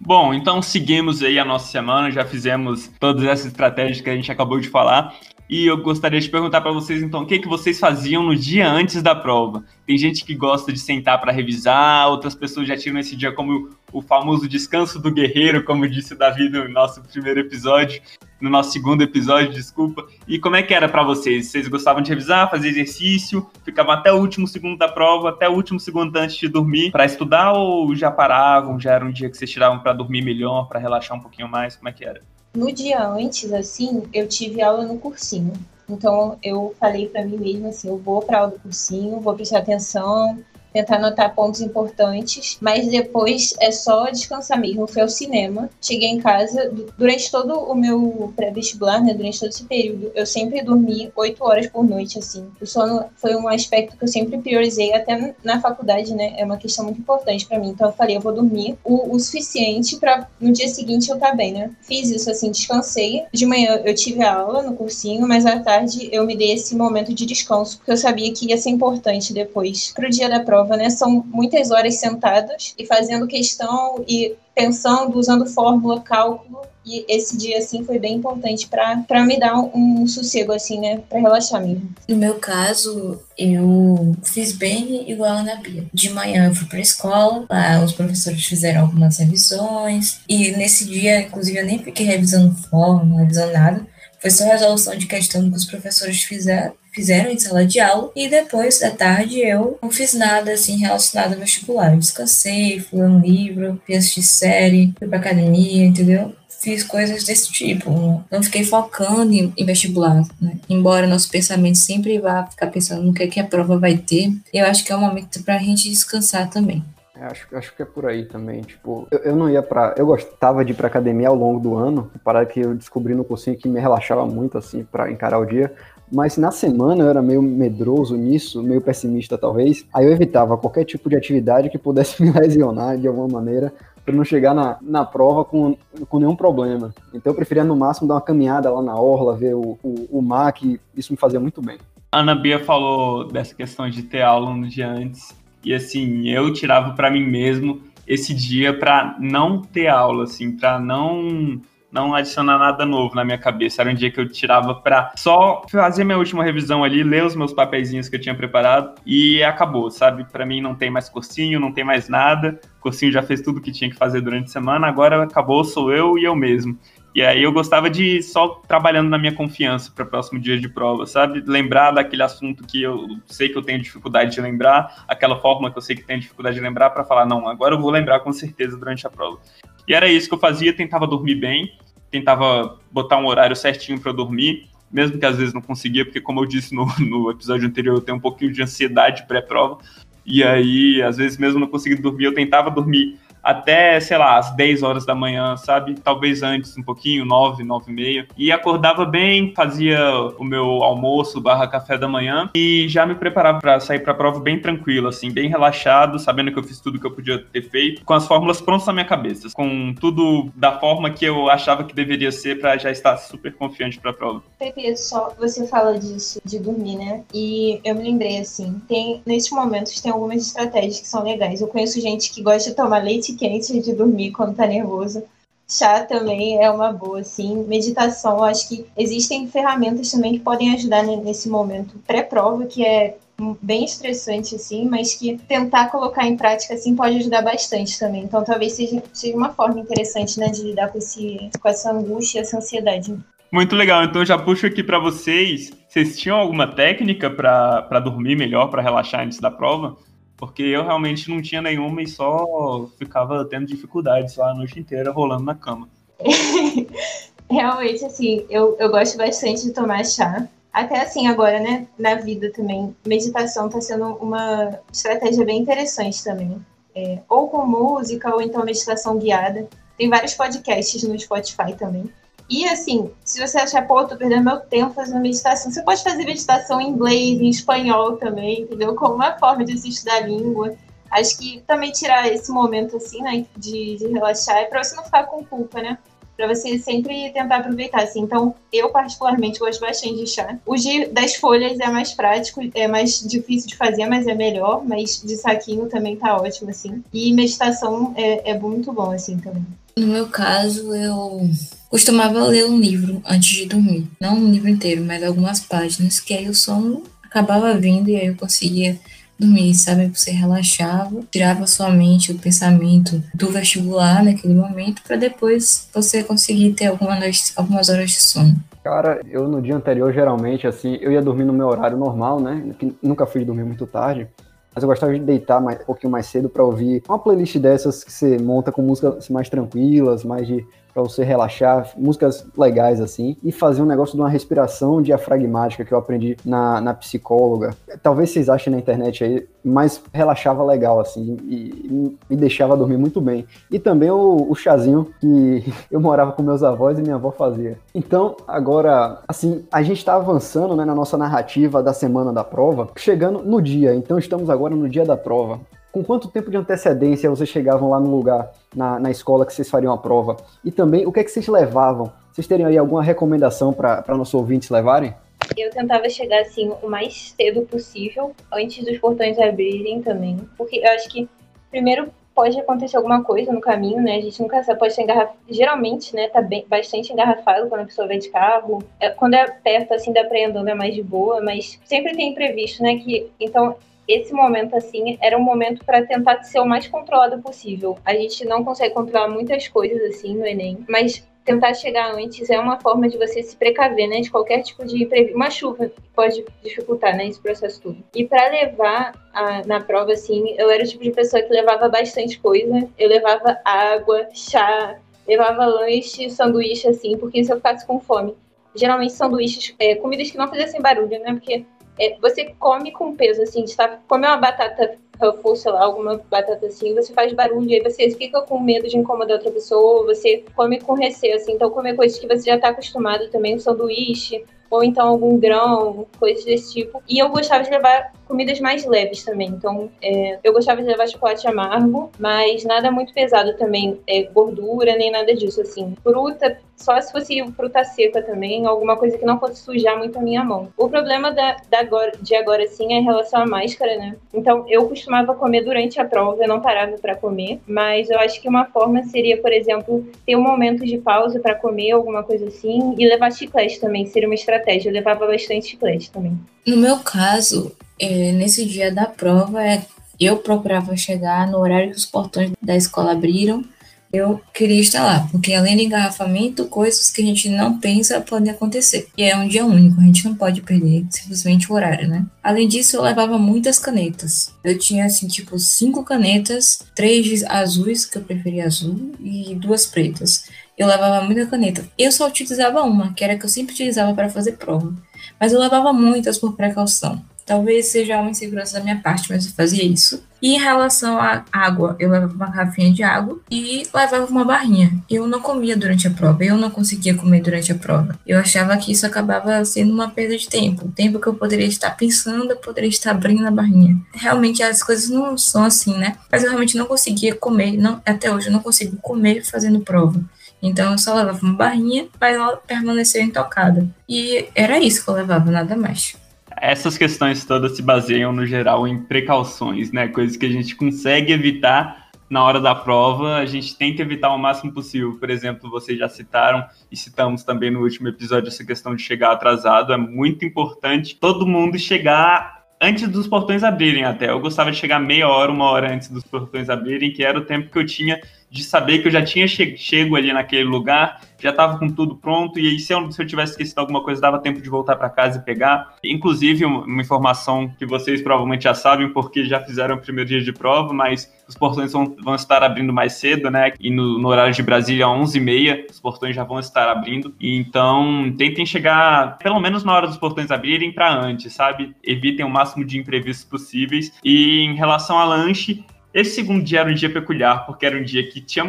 A: Bom, então seguimos aí a nossa semana, já fizemos todas essas estratégias que a gente acabou de falar. E eu gostaria de perguntar para vocês, então, o que, que vocês faziam no dia antes da prova? Tem gente que gosta de sentar para revisar, outras pessoas já tiram esse dia como o famoso descanso do guerreiro, como disse o Davi no nosso primeiro episódio, no nosso segundo episódio, desculpa. E como é que era para vocês? Vocês gostavam de revisar, fazer exercício, ficavam até o último segundo da prova, até o último segundo antes de dormir para estudar ou já paravam, já era um dia que vocês tiravam para dormir melhor, para relaxar um pouquinho mais? Como é que era?
D: No dia antes, assim, eu tive aula no cursinho. Então eu falei para mim mesma assim, eu vou para aula do cursinho, vou prestar atenção, tentar anotar pontos importantes, mas depois é só descansar mesmo. Fui ao cinema, cheguei em casa, durante todo o meu pré-vestibular, né, durante todo esse período, eu sempre dormi oito horas por noite, assim. O sono foi um aspecto que eu sempre priorizei, até na faculdade, né, é uma questão muito importante para mim. Então eu falei, eu vou dormir o, o suficiente para no dia seguinte eu estar tá bem, né. Fiz isso, assim, descansei. De manhã eu tive aula no cursinho, mas à tarde eu me dei esse momento de descanso, porque eu sabia que ia ser importante depois pro dia da prova prova, né? São muitas horas sentadas e fazendo questão e pensando, usando fórmula, cálculo. E esse dia, assim, foi bem importante para me dar um, um sossego, assim, né? Para relaxar mesmo.
C: No meu caso, eu fiz bem igual a Bia. De manhã eu fui para a escola, lá os professores fizeram algumas revisões. E nesse dia, inclusive, eu nem fiquei revisando fórmula, revisando nada. Foi só resolução de questão que os professores fizeram fizeram em sala de aula e depois da tarde eu não fiz nada assim relacionado ao vestibular. Eu descansei, fui ler um livro, fiz assistir série, fui pra academia, entendeu? Fiz coisas desse tipo, não fiquei focando em, em vestibular, né? Embora nosso pensamento sempre vá ficar pensando no que, é que a prova vai ter, eu acho que é um momento pra gente descansar também.
B: Acho, acho que é por aí também. Tipo, eu, eu, não ia pra. Eu gostava de ir pra academia ao longo do ano, para que eu descobri no cursinho que me relaxava muito, assim, para encarar o dia. Mas na semana eu era meio medroso nisso, meio pessimista talvez. Aí eu evitava qualquer tipo de atividade que pudesse me lesionar de alguma maneira, para não chegar na, na prova com, com nenhum problema. Então eu preferia no máximo dar uma caminhada lá na orla, ver o, o, o mar, que isso me fazia muito bem.
A: A Ana Bia falou dessa questão de ter aula no dia antes. E assim, eu tirava para mim mesmo esse dia para não ter aula, assim, para não não adicionar nada novo na minha cabeça. Era um dia que eu tirava para só fazer minha última revisão ali, ler os meus papeizinhos que eu tinha preparado e acabou, sabe? Para mim não tem mais cursinho, não tem mais nada. O cursinho já fez tudo que tinha que fazer durante a semana, agora acabou, sou eu e eu mesmo. E aí eu gostava de só trabalhando na minha confiança para o próximo dia de prova, sabe? Lembrar daquele assunto que eu sei que eu tenho dificuldade de lembrar, aquela forma que eu sei que tenho dificuldade de lembrar para falar, não, agora eu vou lembrar com certeza durante a prova. E era isso que eu fazia, tentava dormir bem, tentava botar um horário certinho para dormir, mesmo que às vezes não conseguia, porque como eu disse no, no episódio anterior, eu tenho um pouquinho de ansiedade pré-prova, e aí, às vezes, mesmo não conseguindo dormir, eu tentava dormir até, sei lá, às 10 horas da manhã, sabe? Talvez antes um pouquinho, 9, 9 e meia. E acordava bem, fazia o meu almoço barra café da manhã e já me preparava para sair para a prova bem tranquilo, assim, bem relaxado, sabendo que eu fiz tudo que eu podia ter feito, com as fórmulas prontas na minha cabeça, com tudo da forma que eu achava que deveria ser para já estar super confiante para a prova.
D: Pepe, só você fala disso, de dormir, né? E eu me lembrei, assim, tem, nesses momentos tem algumas estratégias que são legais. Eu conheço gente que gosta de tomar leite quente de dormir quando tá nervoso. Chá também é uma boa, assim. Meditação, acho que existem ferramentas também que podem ajudar nesse momento pré-prova, que é bem estressante, assim, mas que tentar colocar em prática, assim, pode ajudar bastante também. Então, talvez seja, seja uma forma interessante, né, de lidar com, esse, com essa angústia, essa ansiedade.
A: Muito legal. Então, já puxo aqui para vocês. Vocês tinham alguma técnica para dormir melhor, para relaxar antes da prova? Porque eu realmente não tinha nenhuma e só ficava tendo dificuldades lá a noite inteira rolando na cama.
D: realmente, assim, eu, eu gosto bastante de tomar chá. Até assim, agora, né, na vida também, meditação está sendo uma estratégia bem interessante também. É, ou com música, ou então meditação guiada. Tem vários podcasts no Spotify também. E assim, se você achar, pô, tô perdendo meu tempo fazendo meditação, você pode fazer meditação em inglês, em espanhol também, entendeu? Como uma forma de se estudar a língua. Acho que também tirar esse momento assim, né, de, de relaxar, é pra você não ficar com culpa, né? Pra você sempre tentar aproveitar, assim. Então, eu particularmente gosto bastante de chá. O de, das folhas é mais prático, é mais difícil de fazer, mas é melhor. Mas de saquinho também tá ótimo, assim. E meditação é, é muito bom, assim, também.
C: No meu caso, eu costumava ler um livro antes de dormir. Não um livro inteiro, mas algumas páginas, que aí o sono acabava vindo e aí eu conseguia dormir, sabe? Você relaxava, tirava sua mente, o pensamento do vestibular naquele momento, para depois você conseguir ter algumas, algumas horas de sono.
B: Cara, eu no dia anterior, geralmente, assim, eu ia dormir no meu horário normal, né? Nunca fui dormir muito tarde. Mas eu gostava de deitar mais, um pouquinho mais cedo para ouvir uma playlist dessas que você monta com músicas mais tranquilas, mais de para você relaxar, músicas legais assim, e fazer um negócio de uma respiração diafragmática que eu aprendi na, na psicóloga. Talvez vocês achem na internet aí, mas relaxava legal assim, e, me deixava dormir muito bem. E também o, o chazinho que eu morava com meus avós e minha avó fazia. Então, agora, assim, a gente está avançando né, na nossa narrativa da semana da prova, chegando no dia. Então, estamos agora no dia da prova com quanto tempo de antecedência vocês chegavam lá no lugar, na, na escola que vocês fariam a prova? E também, o que é que vocês levavam? Vocês teriam aí alguma recomendação para nossos ouvintes levarem?
D: Eu tentava chegar assim o mais cedo possível, antes dos portões abrirem também, porque eu acho que primeiro pode acontecer alguma coisa no caminho, né? A gente nunca sabe, pode ser engarrafado. Geralmente, né, tá bem, bastante engarrafado quando a pessoa vai de carro. É, quando é perto, assim, dá pra ir andando é mais de boa, mas sempre tem imprevisto, né? Que, então, esse momento assim era um momento para tentar ser o mais controlado possível. A gente não consegue controlar muitas coisas assim no Enem, mas tentar chegar antes é uma forma de você se precaver, né, de qualquer tipo de uma chuva pode dificultar, né, esse processo tudo. E para levar a, na prova assim, eu era o tipo de pessoa que levava bastante coisa. Eu levava água, chá, levava lanche, sanduíche assim, porque se eu ficasse com fome, geralmente sanduíches, é, comidas que não fizessem barulho, né, porque é, você come com peso, assim, de tá, comer uma batata Ruffles, sei lá, alguma batata assim, você faz barulho e aí você fica com medo de incomodar outra pessoa, você come com receio, assim, então comer coisas que você já tá acostumado também, um sanduíche, ou então algum grão, coisas desse tipo. E eu gostava de levar comidas mais leves também. Então, é, eu gostava de levar chocolate amargo, mas nada muito pesado também, é, gordura, nem nada disso, assim. Fruta, só se fosse fruta seca também, alguma coisa que não fosse sujar muito a minha mão. O problema da, da agora, de agora, sim, é em relação à máscara, né? Então, eu costumava comer durante a prova, eu não parava para comer, mas eu acho que uma forma seria, por exemplo, ter um momento de pausa para comer, alguma coisa assim, e levar chiclete também, seria uma estratégia. Eu levava bastante chiclete também.
C: No meu caso, é, nesse dia da prova, é, eu procurava chegar no horário que os portões da escola abriram. Eu queria estar lá, porque além de engarrafamento, coisas que a gente não pensa podem acontecer. E é um dia único, a gente não pode perder simplesmente o horário, né? Além disso, eu levava muitas canetas. Eu tinha, assim, tipo, cinco canetas, três azuis, que eu preferia azul, e duas pretas. Eu levava muita caneta. Eu só utilizava uma, que era a que eu sempre utilizava para fazer prova. Mas eu levava muitas por precaução. Talvez seja uma insegurança da minha parte, mas eu fazia isso. E em relação à água, eu levava uma garrafinha de água e levava uma barrinha. Eu não comia durante a prova, eu não conseguia comer durante a prova. Eu achava que isso acabava sendo uma perda de tempo. O tempo que eu poderia estar pensando, eu poderia estar abrindo a barrinha. Realmente as coisas não são assim, né? Mas eu realmente não conseguia comer, não, até hoje eu não consigo comer fazendo prova. Então eu só levava uma barrinha para ela permanecer intocada. E era isso que eu levava, nada mais
A: essas questões todas se baseiam, no geral, em precauções, né? Coisas que a gente consegue evitar na hora da prova, a gente tenta evitar o máximo possível. Por exemplo, vocês já citaram e citamos também no último episódio essa questão de chegar atrasado. É muito importante todo mundo chegar antes dos portões abrirem até. Eu gostava de chegar meia hora, uma hora antes dos portões abrirem, que era o tempo que eu tinha de saber que eu já tinha che chego ali naquele lugar, já estava com tudo pronto, e aí se eu, se eu tivesse esquecido alguma coisa, dava tempo de voltar para casa e pegar. Inclusive, uma informação que vocês provavelmente já sabem, porque já fizeram o primeiro dia de prova, mas os portões vão, vão estar abrindo mais cedo, né? E no, no horário de Brasília, 11h30, os portões já vão estar abrindo. Então, tentem chegar, pelo menos na hora dos portões abrirem, para antes, sabe? Evitem o máximo de imprevistos possíveis. E em relação a lanche, esse segundo dia era um dia peculiar, porque era um dia que tinha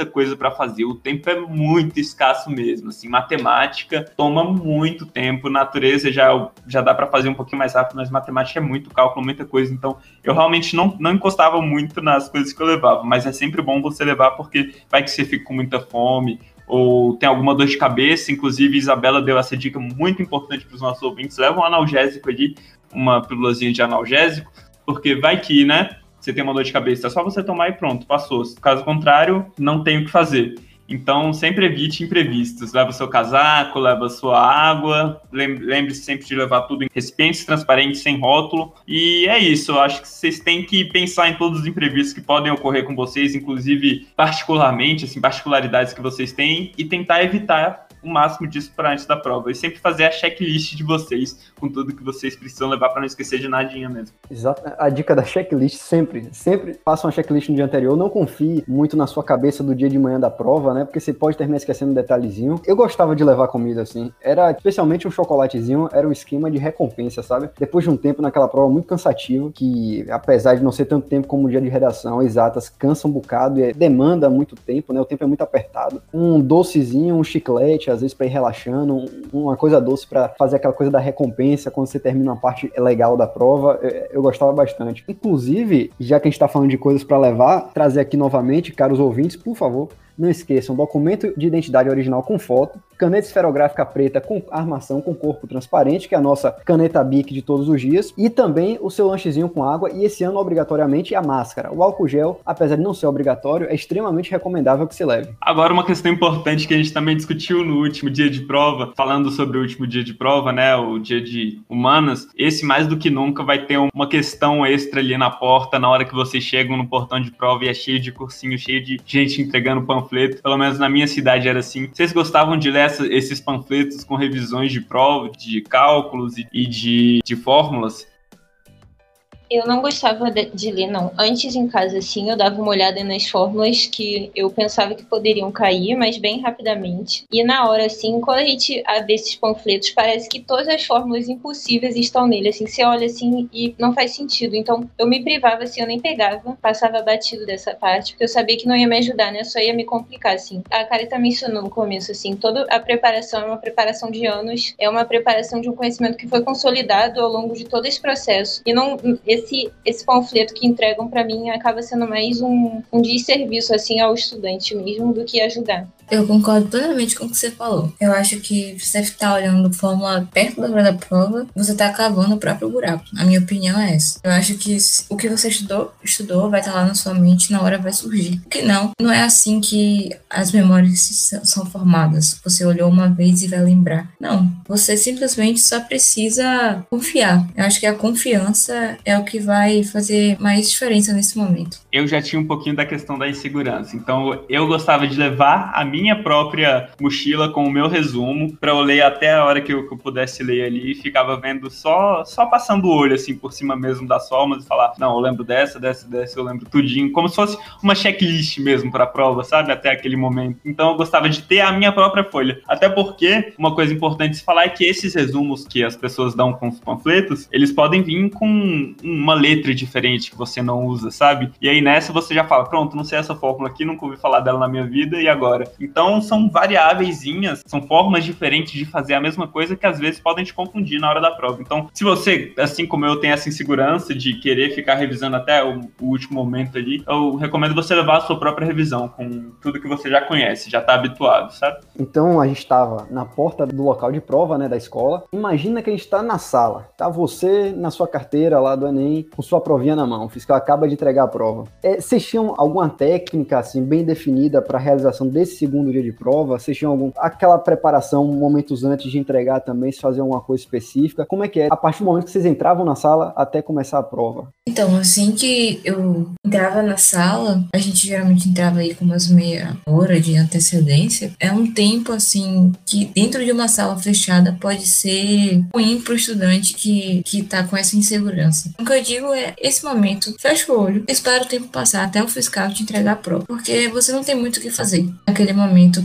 A: muita coisa para fazer. O tempo é muito escasso mesmo. Assim, matemática toma muito tempo, natureza já, já dá para fazer um pouquinho mais rápido, mas matemática é muito cálculo, muita coisa. Então, eu realmente não, não encostava muito nas coisas que eu levava, mas é sempre bom você levar, porque vai que você fica com muita fome, ou tem alguma dor de cabeça. Inclusive, Isabela deu essa dica muito importante para os nossos ouvintes: leva um analgésico ali, uma pílulazinha de analgésico, porque vai que, né? Você tem uma dor de cabeça, é só você tomar e pronto, passou. Caso contrário, não tem o que fazer. Então, sempre evite imprevistos. Leva seu casaco, leva sua água. Lembre-se sempre de levar tudo em recipientes transparentes, sem rótulo. E é isso. Eu acho que vocês têm que pensar em todos os imprevistos que podem ocorrer com vocês, inclusive particularmente, assim, particularidades que vocês têm, e tentar evitar o máximo disso para antes da prova. E sempre fazer a checklist de vocês com tudo que vocês precisam levar para não esquecer de nadinha mesmo.
B: Exato. A dica da checklist sempre, sempre faça uma checklist no dia anterior. Não confie muito na sua cabeça do dia de manhã da prova, né? Porque você pode terminar esquecendo um detalhezinho. Eu gostava de levar comida assim. Era especialmente um chocolatezinho, era um esquema de recompensa, sabe? Depois de um tempo naquela prova muito cansativo, que apesar de não ser tanto tempo como o dia de redação, exatas cansa um bocado e demanda muito tempo, né? O tempo é muito apertado. Um docezinho, um chiclete, às vezes para ir relaxando, uma coisa doce para fazer aquela coisa da recompensa quando você termina uma parte legal da prova, eu, eu gostava bastante. Inclusive, já que a gente está falando de coisas para levar, trazer aqui novamente, caros ouvintes, por favor, não esqueçam, documento de identidade original com foto, caneta esferográfica preta com armação com corpo transparente, que é a nossa caneta Bic de todos os dias, e também o seu lanchezinho com água, e esse ano obrigatoriamente a máscara. O álcool gel, apesar de não ser obrigatório, é extremamente recomendável que se leve.
A: Agora, uma questão importante que a gente também discutiu no último dia de prova, falando sobre o último dia de prova, né, o dia de humanas, esse mais do que nunca vai ter uma questão extra ali na porta, na hora que vocês chegam no portão de prova e é cheio de cursinho, cheio de gente entregando panfleto, pelo menos na minha cidade era assim. Vocês gostavam de ler essa, esses panfletos com revisões de prova, de cálculos e, de, de fórmulas.
D: Eu não gostava de, de, ler, não. Antes em casa, sim, eu dava uma olhada nas fórmulas que eu pensava que poderiam cair, mas bem rapidamente. E na hora, assim, quando a gente abre esses panfletos, parece que todas as fórmulas impossíveis estão nele. Assim, você olha assim e não faz sentido. Então, eu me privava, assim, eu nem pegava, passava batido dessa parte, porque eu sabia que não ia me ajudar, né? Só ia me complicar, assim. A Carita mencionou no começo, assim, toda a preparação é uma preparação de anos, é uma preparação de um conhecimento que foi consolidado ao longo de todo esse processo. E não. Esse esse, esse panfleto que entregam para mim acaba sendo mais um, um desserviço assim ao estudante mesmo do que ajudar.
C: Eu concordo plenamente com o que você falou. Eu acho que você está olhando fórmula perto da hora da prova, você está cavando o próprio buraco. A minha opinião é essa. Eu acho que o que você estudou, estudou vai estar tá lá na sua mente na hora vai surgir. Que não, não é assim que as memórias são formadas. Você olhou uma vez e vai lembrar. Não, você simplesmente só precisa confiar. Eu acho que a confiança é o que vai fazer mais diferença nesse momento.
A: Eu já tinha um pouquinho da questão da insegurança, então eu gostava de levar a minha minha própria mochila com o meu resumo para eu ler até a hora que eu, que eu, pudesse ler ali e ficava vendo só só passando o olho assim por cima mesmo das formas e falar, não, eu lembro dessa, dessa, dessa, eu lembro tudinho, como se fosse uma checklist mesmo para a prova, sabe? Até aquele momento. Então eu gostava de ter a minha própria folha. Até porque uma coisa importante de falar é que esses resumos que as pessoas dão com os panfletos, eles podem vir com uma letra diferente que você não usa, sabe? E aí nessa você já fala, pronto, não sei essa fórmula aqui, nunca ouvi falar dela na minha vida e agora? Então são variáveis, são formas diferentes de fazer a mesma coisa que às vezes podem te confundir na hora da prova. Então, se você, assim como eu, tem essa insegurança de querer ficar revisando até o, o último momento ali, eu recomendo você levar a sua própria revisão com tudo que você já conhece, já está habituado, sabe?
B: Então a gente estava na porta do local de prova, né, da escola. Imagina que a gente está na sala, tá você na sua carteira lá do Enem, com sua provinha na mão, o fiscal acaba de entregar a prova. É, vocês tinham alguma técnica assim bem definida para a realização desse segundo dia de prova? Vocês tinham algum, aquela preparação momentos antes de entregar também, se fazer alguma coisa específica? Como é que é? A partir do momento que vocês entravam na sala até começar a prova?
C: Então, assim que eu entrava na sala, a gente geralmente entrava aí com umas meia hora de antecedência. É um tempo, assim, que dentro de uma sala fechada pode ser ruim pro estudante que, que tá com essa insegurança. O que eu digo é, esse momento, fecha o olho, espera o tempo passar até o fiscal te entregar a prova, porque você não tem muito o que fazer naquele momento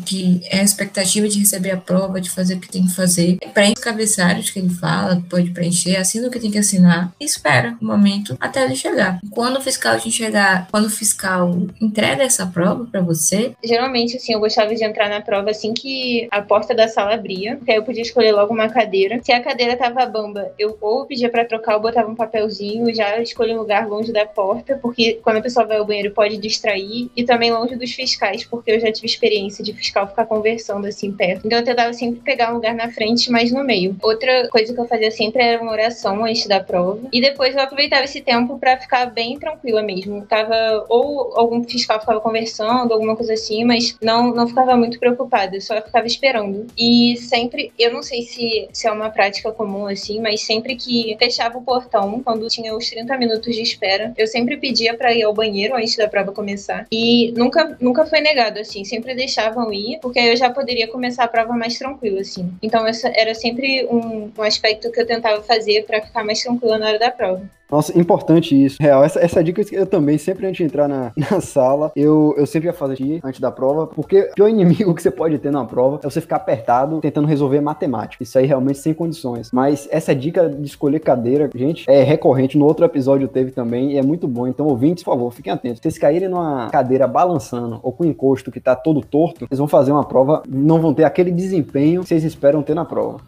C: que é a expectativa de receber a prova, de fazer o que tem que fazer, preenche os cabeçalhos que ele fala, pode preencher, assina o que tem que assinar e espera o momento até ele chegar. Quando o fiscal te chegar, quando o fiscal entrega essa prova para você,
D: geralmente assim, eu gostava de entrar na prova assim que a porta da sala abria, porque aí eu podia escolher logo uma cadeira. Se a cadeira tava bamba, eu ou pedia para trocar ou botava um papelzinho já escolho um lugar longe da porta, porque quando a pessoa vai ao banheiro pode distrair, e também longe dos fiscais, porque eu já tive experiência de fiscal ficar conversando assim perto. Então eu tentava sempre pegar um lugar na frente, mas no meio. Outra coisa que eu fazia sempre era uma oração antes da prova, e depois eu aproveitava esse tempo para ficar bem tranquila mesmo. Tava ou algum fiscal ficava conversando, alguma coisa assim, mas não não ficava muito preocupada, só ficava esperando. E sempre, eu não sei se, se é uma prática comum assim, mas sempre que fechava o portão, quando tinha os 30 minutos de espera, eu sempre pedia para ir ao banheiro antes da prova começar. E nunca, nunca foi negado, assim, sempre deixavam ir, porque eu já poderia começar a prova mais tranquilo, assim. Então, era sempre um, um aspecto que eu tentava fazer para ficar mais tranquila na hora da prova.
B: Nossa, importante isso. Real, essa, essa dica eu também, sempre antes de entrar na, na sala, eu, eu sempre ia fazer aqui antes da prova, porque o pior inimigo que você pode ter na prova é você ficar apertado tentando resolver matemática. Isso aí realmente sem condições. Mas essa dica de escolher cadeira, gente, é recorrente. No outro episódio teve também e é muito bom. Então, ouvintes, por favor, fiquem atentos. Se vocês caírem numa cadeira balançando ou com encosto que tá todo torto, vocês vão fazer uma prova, não vão ter aquele desempenho que vocês esperam ter na prova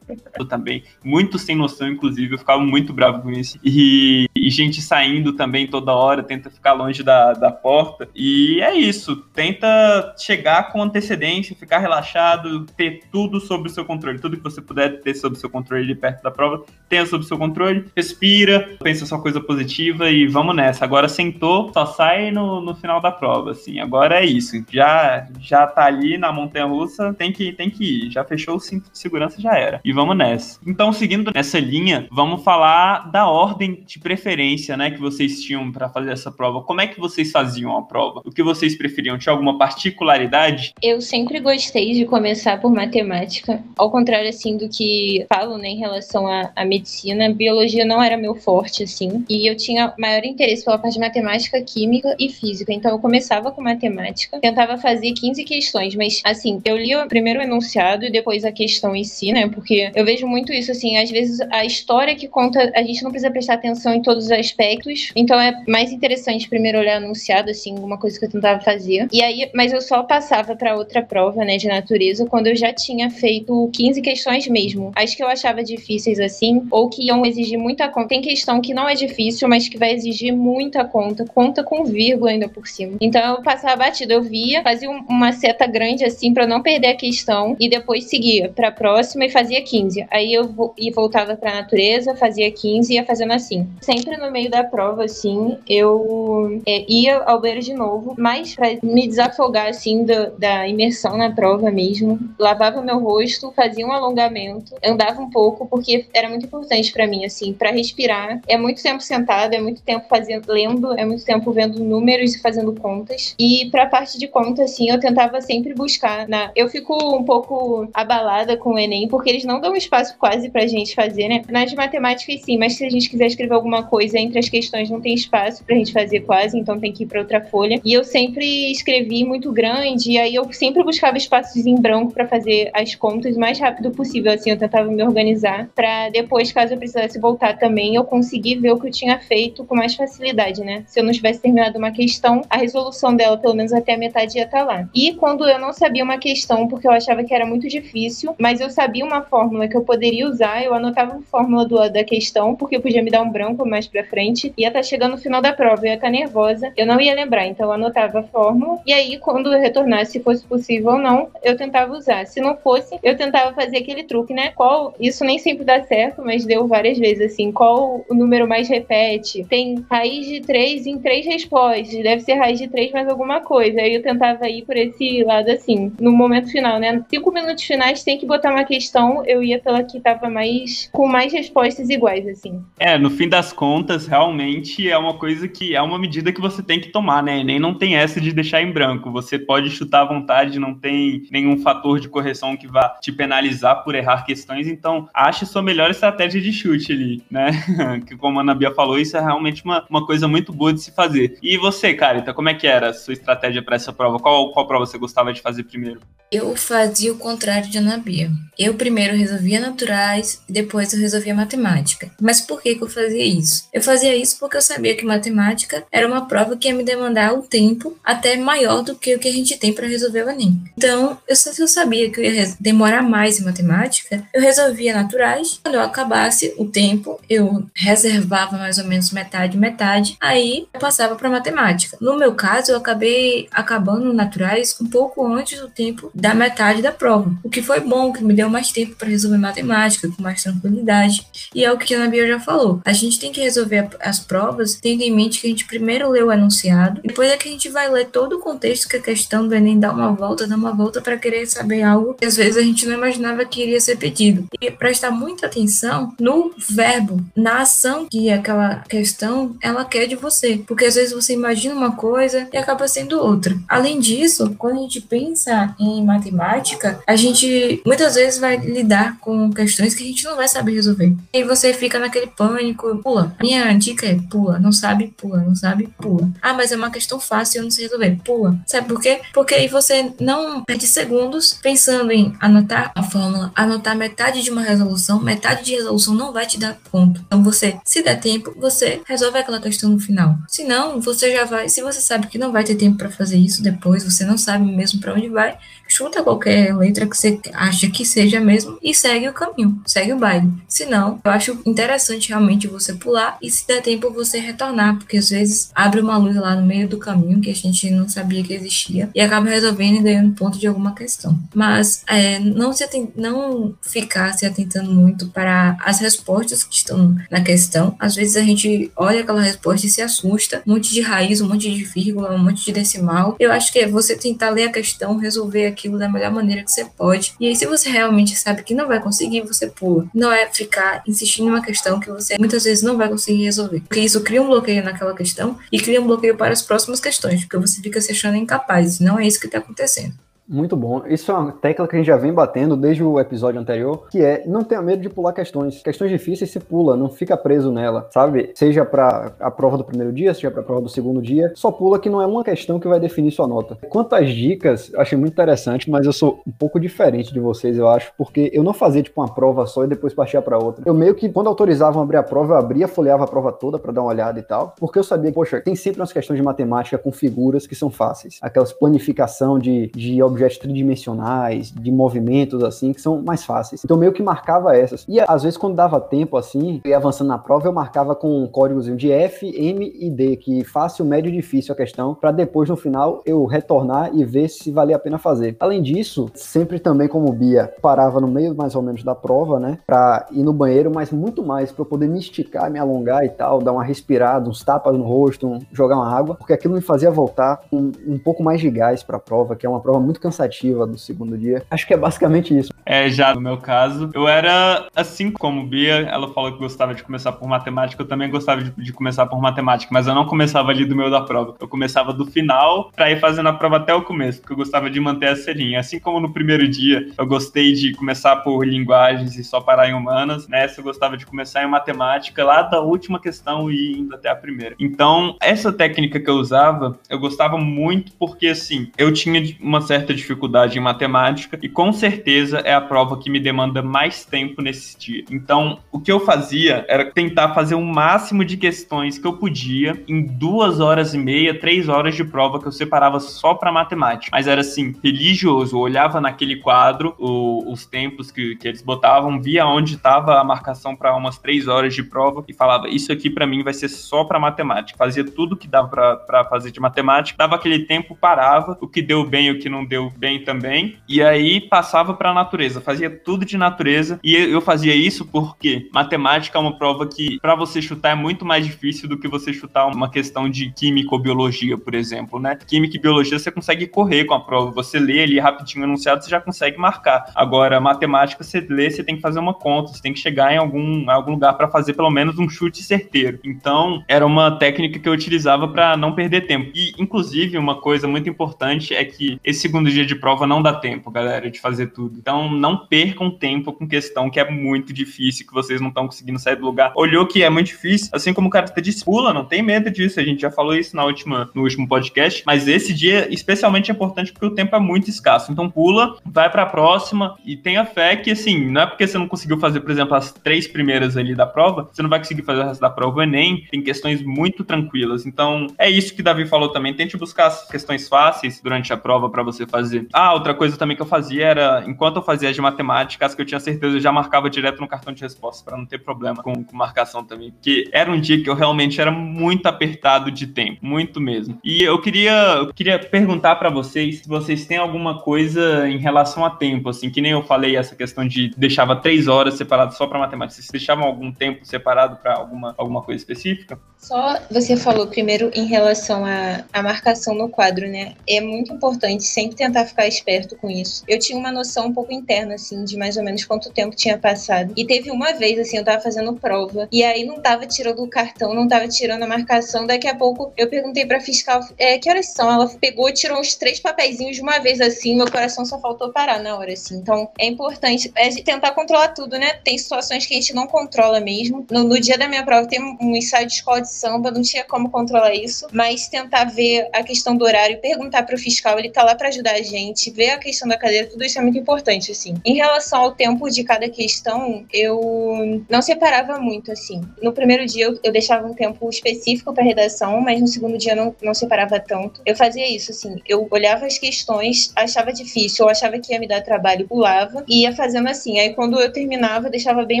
A: eu também, muito sem noção, inclusive, eu ficava muito bravo com isso. E, e, gente saindo também toda hora, tenta ficar longe da, da porta. E é isso, tenta chegar com antecedência, ficar relaxado, ter tudo sob o seu controle. Tudo que você puder ter sob o seu controle de perto da prova, tenha sob o seu controle. Respira, pensa só coisa positiva e vamos nessa. Agora sentou, só sai no, no final da prova, assim. Agora é isso, já, já tá ali na montanha russa, tem que, tem que ir. Já fechou o cinto de segurança, já era. E vamos nessa. Então, seguindo nessa linha, vamos falar da ordem de preferência, né, que vocês tinham para fazer essa prova. Como é que vocês faziam a prova? O que vocês preferiam? Tinha alguma particularidade?
D: Eu sempre gostei de começar por matemática, ao contrário assim do que falam, né, em relação à, à medicina, biologia não era meu forte assim, e eu tinha maior interesse pela parte de matemática, química e física. Então eu começava com matemática, tentava fazer 15 questões, mas assim, eu lia primeiro o enunciado e depois a questão em si, né? Porque eu vejo muito isso, assim, às vezes a história que conta, a gente não precisa prestar atenção em todos os aspectos, então é mais interessante primeiro olhar anunciado, assim, uma coisa que eu tentava fazer. E aí, mas eu só passava para outra prova, né, de natureza, quando eu já tinha feito 15 questões mesmo. As que eu achava difíceis, assim, ou que iam exigir muita conta. Tem questão que não é difícil, mas que vai exigir muita conta, conta com vírgula ainda por cima. Então eu passava batido, eu via, fazia uma seta grande, assim, para não perder a questão, e depois seguia para a próxima e fazia 15. 15. Aí eu e voltava para a natureza, fazia 15 e ia fazendo assim. Sempre no meio da prova, assim, eu é, ia ao banheiro de novo, mas para me desafogar, assim, do, da imersão na prova mesmo. Lavava meu rosto, fazia um alongamento, andava um pouco, porque era muito importante para mim, assim, para respirar. É muito tempo sentado, é muito tempo fazendo, lendo, é muito tempo vendo números e fazendo contas. E para a parte de conta, assim, eu tentava sempre buscar. Na... Eu fico um pouco abalada com o Enem, porque eles não dá um espaço quase pra gente fazer, né? Nas matemáticas, sim, mas se a gente quiser escrever alguma coisa entre as questões, não tem espaço pra gente fazer quase, então tem que ir pra outra folha. E eu sempre escrevi muito grande, e aí eu sempre buscava espaços em branco para fazer as contas o mais rápido possível, assim, eu tentava me organizar para depois, caso eu precisasse voltar também, eu conseguir ver o que eu tinha feito com mais facilidade, né? Se eu não tivesse terminado uma questão, a resolução dela, pelo menos até a metade, ia estar tá lá. E quando eu não sabia uma questão, porque eu achava que era muito difícil, mas eu sabia uma fórmula fórmula que eu poderia usar, eu anotava a fórmula do, da questão, porque podia me dar um branco mais pra frente. Ia estar chegando no final da prova, eu ia estar tá nervosa, eu não ia lembrar, então eu anotava a fórmula. E aí, quando eu retornasse, se fosse possível ou não, eu tentava usar. Se não fosse, eu tentava fazer aquele truque, né? Qual, isso nem sempre dá certo, mas deu várias vezes assim. Qual o número mais repete? Tem raiz de 3 em três respostas, deve ser raiz de 3 mais alguma coisa. Aí eu tentava ir por esse lado assim, no momento final, né? Cinco minutos finais tem que botar uma questão, eu ia pela que tava mais com mais respostas iguais, assim.
A: É, no fim das contas, realmente é uma coisa que é uma medida que você tem que tomar, né? Nem não tem essa de deixar em branco. Você pode chutar à vontade, não tem nenhum fator de correção que vá te penalizar por errar questões, então ache sua melhor estratégia de chute ali, né? que como a Ana Bia falou, isso é realmente uma, uma coisa muito boa de se fazer. E você, Carita, como é que era a sua estratégia para essa prova? Qual, qual prova você gostava de fazer primeiro?
C: Eu fazia o contrário de Ana Bia. Eu primeiro resolvi resolvia naturais e depois eu resolvia matemática. Mas por que, que eu fazia isso? Eu fazia isso porque eu sabia que matemática era uma prova que ia me demandar um tempo até maior do que o que a gente tem para resolver o Enem. Então, eu, se eu sabia que eu ia demorar mais em matemática, eu resolvia naturais. Quando eu acabasse o tempo, eu reservava mais ou menos metade, metade, aí eu passava para matemática. No meu caso, eu acabei acabando naturais um pouco antes do tempo da metade da prova, o que foi bom, que me deu mais tempo para resolver matemática com mais tranquilidade. E é o que a Ana Bia já falou. A gente tem que resolver as provas tendo em mente que a gente primeiro lê o enunciado, depois é que a gente vai ler todo o contexto que a questão do Enem dá uma volta, dá uma volta para querer saber algo que às vezes a gente não imaginava que iria ser pedido. E prestar muita atenção no verbo, na ação que aquela questão ela quer de você, porque às vezes você imagina uma coisa e acaba sendo outra. Além disso, quando a gente pensa em matemática, a gente muitas vezes vai lidar com questões que a gente não vai saber resolver. E você fica naquele pânico, pula. Minha dica é pula, não sabe, pula, não sabe, pula. Ah, mas é uma questão fácil, eu não sei resolver. Pula. Sabe por quê? Porque aí você não perde segundos pensando em anotar a fórmula, anotar metade de uma resolução, metade de resolução não vai te dar ponto. Então você, se der tempo, você resolve aquela questão no final. Se não, você já vai, se você sabe que não vai ter tempo para fazer isso depois, você não sabe mesmo para onde vai, chuta qualquer letra que você acha que seja mesmo e segue o caminho, segue o baile. Se não, eu acho interessante realmente você pular e se der tempo você retornar, porque às vezes abre uma luz lá no meio do caminho que a gente não sabia que existia e acaba resolvendo e ganhando ponto de alguma questão. Mas é, não se não ficar se atentando muito para as respostas que estão na questão. Às vezes a gente olha aquela resposta e se assusta, um monte de raiz, um monte de vírgula, um monte de decimal. Eu acho que é você tentar ler a questão, resolver aquilo da melhor maneira que você pode. E aí, se você realmente sabe que não vai conseguir, você pula. Não é ficar insistindo em uma questão que você muitas vezes não vai conseguir resolver. Porque isso cria um bloqueio naquela questão e cria um bloqueio para as próximas questões, porque você fica se achando incapaz. Não é isso que está acontecendo.
B: Muito bom. Isso é uma tecla que a gente já vem batendo desde o episódio anterior, que é não tenha medo de pular questões. Questões difíceis se pula, não fica preso nela, sabe? Seja para a prova do primeiro dia, seja para a prova do segundo dia, só pula que não é uma questão que vai definir sua nota. Quanto às dicas, eu achei muito interessante, mas eu sou um pouco diferente de vocês, eu acho, porque eu não fazia tipo uma prova só e depois partia para outra. Eu meio que quando autorizavam abrir a prova, eu abria, folheava a prova toda para dar uma olhada e tal, porque eu sabia poxa, tem sempre umas questões de matemática com figuras que são fáceis. Aquelas planificação de, de objetos tridimensionais, de movimentos assim, que são mais fáceis. Então meio que marcava essas. E às vezes quando dava tempo assim, ia avançando na prova, eu marcava com um códigozinho de F, M e D, que fácil, médio e difícil a questão, para depois no final eu retornar e ver se valia a pena fazer. Além disso, sempre também como Bia, parava no meio mais ou menos da prova, né, para ir no banheiro, mas muito mais para eu poder me esticar, me alongar e tal, dar uma respirada, uns tapas no rosto, um, jogar uma água, porque aquilo me fazia voltar um, um pouco mais de gás para a prova, que é uma prova muito cansativa do segundo dia. Acho que é basicamente isso.
A: É, já no meu caso, eu era assim como Bia, ela falou que gostava de começar por matemática, eu também gostava de, de começar por matemática, mas eu não começava ali do meio da prova. Eu começava do final para ir fazendo a prova até o começo, porque eu gostava de manter essa linha. Assim como no primeiro dia eu gostei de começar por linguagens e só parar em humanas, nessa eu gostava de começar em matemática, lá da última questão e indo até a primeira. Então, essa técnica que eu usava, eu gostava muito porque assim, eu tinha uma certa dificuldade dificuldade em matemática e com certeza é a prova que me demanda mais tempo nesse dia. Então, o que eu fazia era tentar fazer o um máximo de questões que eu podia em duas horas e meia, três horas de prova que eu separava só para matemática. Mas era assim, religioso. Eu olhava naquele quadro o, os tempos que, que eles botavam, via onde estava a marcação para umas três horas de prova e falava: Isso aqui para mim vai ser só para matemática. Fazia tudo que dava para fazer de matemática, dava aquele tempo, parava, o que deu bem, o que não deu bem também, e aí passava para natureza, fazia tudo de natureza, e eu fazia isso porque matemática é uma prova que para você chutar é muito mais difícil do que você chutar uma questão de química ou biologia, por exemplo, né? Química e biologia você consegue correr com a prova, você lê ali rapidinho o enunciado, você já consegue marcar. Agora, matemática você lê, você tem que fazer uma conta, você tem que chegar em algum, algum lugar para fazer pelo menos um chute certeiro. Então, era uma técnica que eu utilizava para não perder tempo. E inclusive uma coisa muito importante é que esse segundo dia de prova não dá tempo, galera, de fazer tudo. Então não percam tempo com questão que é muito difícil, que vocês não estão conseguindo sair do lugar. Olhou que é muito difícil, assim como o cara te disse, pula, não tem medo disso. A gente já falou isso na última, no último podcast, mas esse dia especialmente é importante porque o tempo é muito escasso. Então pula, vai para a próxima e tenha fé que assim, não é porque você não conseguiu fazer, por exemplo, as três primeiras ali da prova, você não vai conseguir fazer o resto da prova Enem. Tem questões muito tranquilas. Então é isso que Davi falou também. Tente buscar as questões fáceis durante a prova para você fazer. Ah, outra coisa também que eu fazia era, enquanto eu fazia de matemática, as que eu tinha certeza, eu já marcava direto no cartão de resposta para não ter problema com, com marcação também. Porque era um dia que eu realmente era muito apertado de tempo, muito mesmo. E eu queria, eu queria perguntar para vocês se vocês têm alguma coisa em relação a tempo, assim, que nem eu falei essa questão de deixava três horas separado só para matemática. Vocês deixavam algum tempo separado para alguma, alguma coisa específica?
D: Só você falou primeiro em relação à marcação no quadro, né? É muito importante sempre tentar ficar esperto com isso. Eu tinha uma noção um pouco interna, assim, de mais ou menos quanto tempo tinha passado. E teve uma vez, assim, eu tava fazendo prova, e aí não tava tirando o cartão, não tava tirando a marcação. Daqui a pouco eu perguntei pra fiscal, é, que horas são? Ela pegou, tirou uns três papeizinhos de uma vez, assim, meu coração só faltou parar na hora, assim. Então é importante é tentar controlar tudo, né? Tem situações que a gente não controla mesmo. No, no dia da minha prova tem um ensaio de escola de samba, não tinha como controlar isso, mas tentar ver a questão do horário, perguntar pro fiscal, ele tá lá para ajudar a gente, ver a questão da cadeira, tudo isso é muito importante, assim. Em relação ao tempo de cada questão, eu não separava muito, assim. No primeiro dia eu, eu deixava um tempo específico para redação, mas no segundo dia não, não separava tanto. Eu fazia isso, assim, eu olhava as questões, achava difícil, eu achava que ia me dar trabalho, pulava e ia fazendo assim. Aí quando eu terminava, eu deixava bem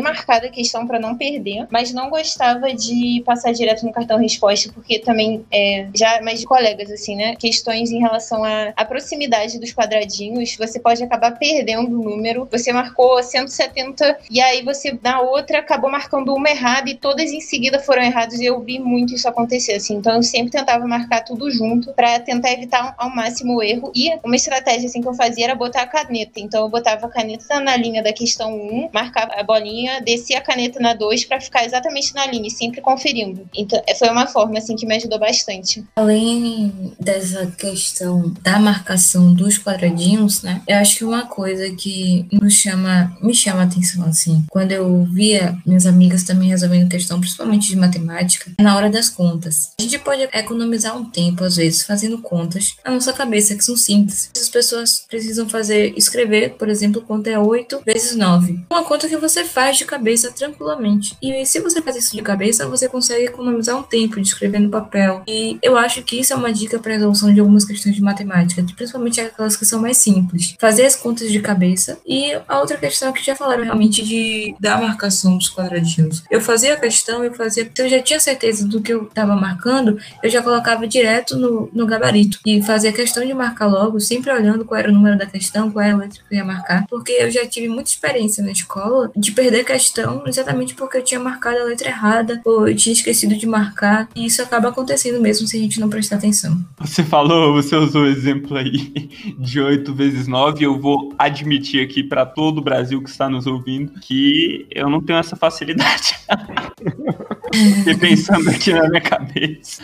D: marcada a questão para não perder, mas não gostava de passar direto no cartão resposta, porque também é, já mais de colegas, assim, né? Questões em relação à proximidade dos quadradinhos, você pode acabar perdendo o número. Você marcou 170 e aí você na outra acabou marcando uma errada e todas em seguida foram erradas. E eu vi muito isso acontecer, assim. Então eu sempre tentava marcar tudo junto para tentar evitar ao máximo o erro. E uma estratégia assim que eu fazia era botar a caneta. Então eu botava a caneta na linha da questão 1, marcava a bolinha, descia a caneta na 2 para ficar exatamente na linha, sempre conferindo. Então foi uma forma assim que me ajudou bastante.
C: Além dessa questão da marcação dos quadradinhos, né? Eu acho que uma coisa que nos chama, me chama a atenção assim, quando eu via minhas amigas também resolvendo questão, principalmente de matemática, é na hora das contas. A gente pode economizar um tempo às vezes fazendo contas na nossa cabeça que são simples. As pessoas precisam fazer escrever, por exemplo, quanto é 8 vezes 9. Uma conta que você faz de cabeça tranquilamente. E se você faz isso de cabeça, você consegue economizar um tempo de escrever no papel. E eu acho que isso é uma dica para resolução de algumas questões de matemática, principalmente aquelas que são mais simples. Fazer as contas de cabeça. E a outra questão que já falaram realmente de da marcação dos quadradinhos. Eu fazia a questão, eu fazia. Se eu já tinha certeza do que eu estava marcando, eu já colocava direto no, no gabarito. E fazia questão de marcar logo, sempre olhando qual era o número da questão, qual era a letra que eu ia marcar. Porque eu já tive muita experiência na escola de perder questão exatamente porque eu tinha marcado a letra errada ou eu tinha esquecido de marcar. E isso acaba acontecendo mesmo se a gente não prestar atenção.
A: Você falou, você usou o exemplo aí de 8 vezes 9. Eu vou admitir aqui para todo o Brasil que está nos ouvindo que eu não tenho essa facilidade. Fiquei pensando aqui na minha cabeça.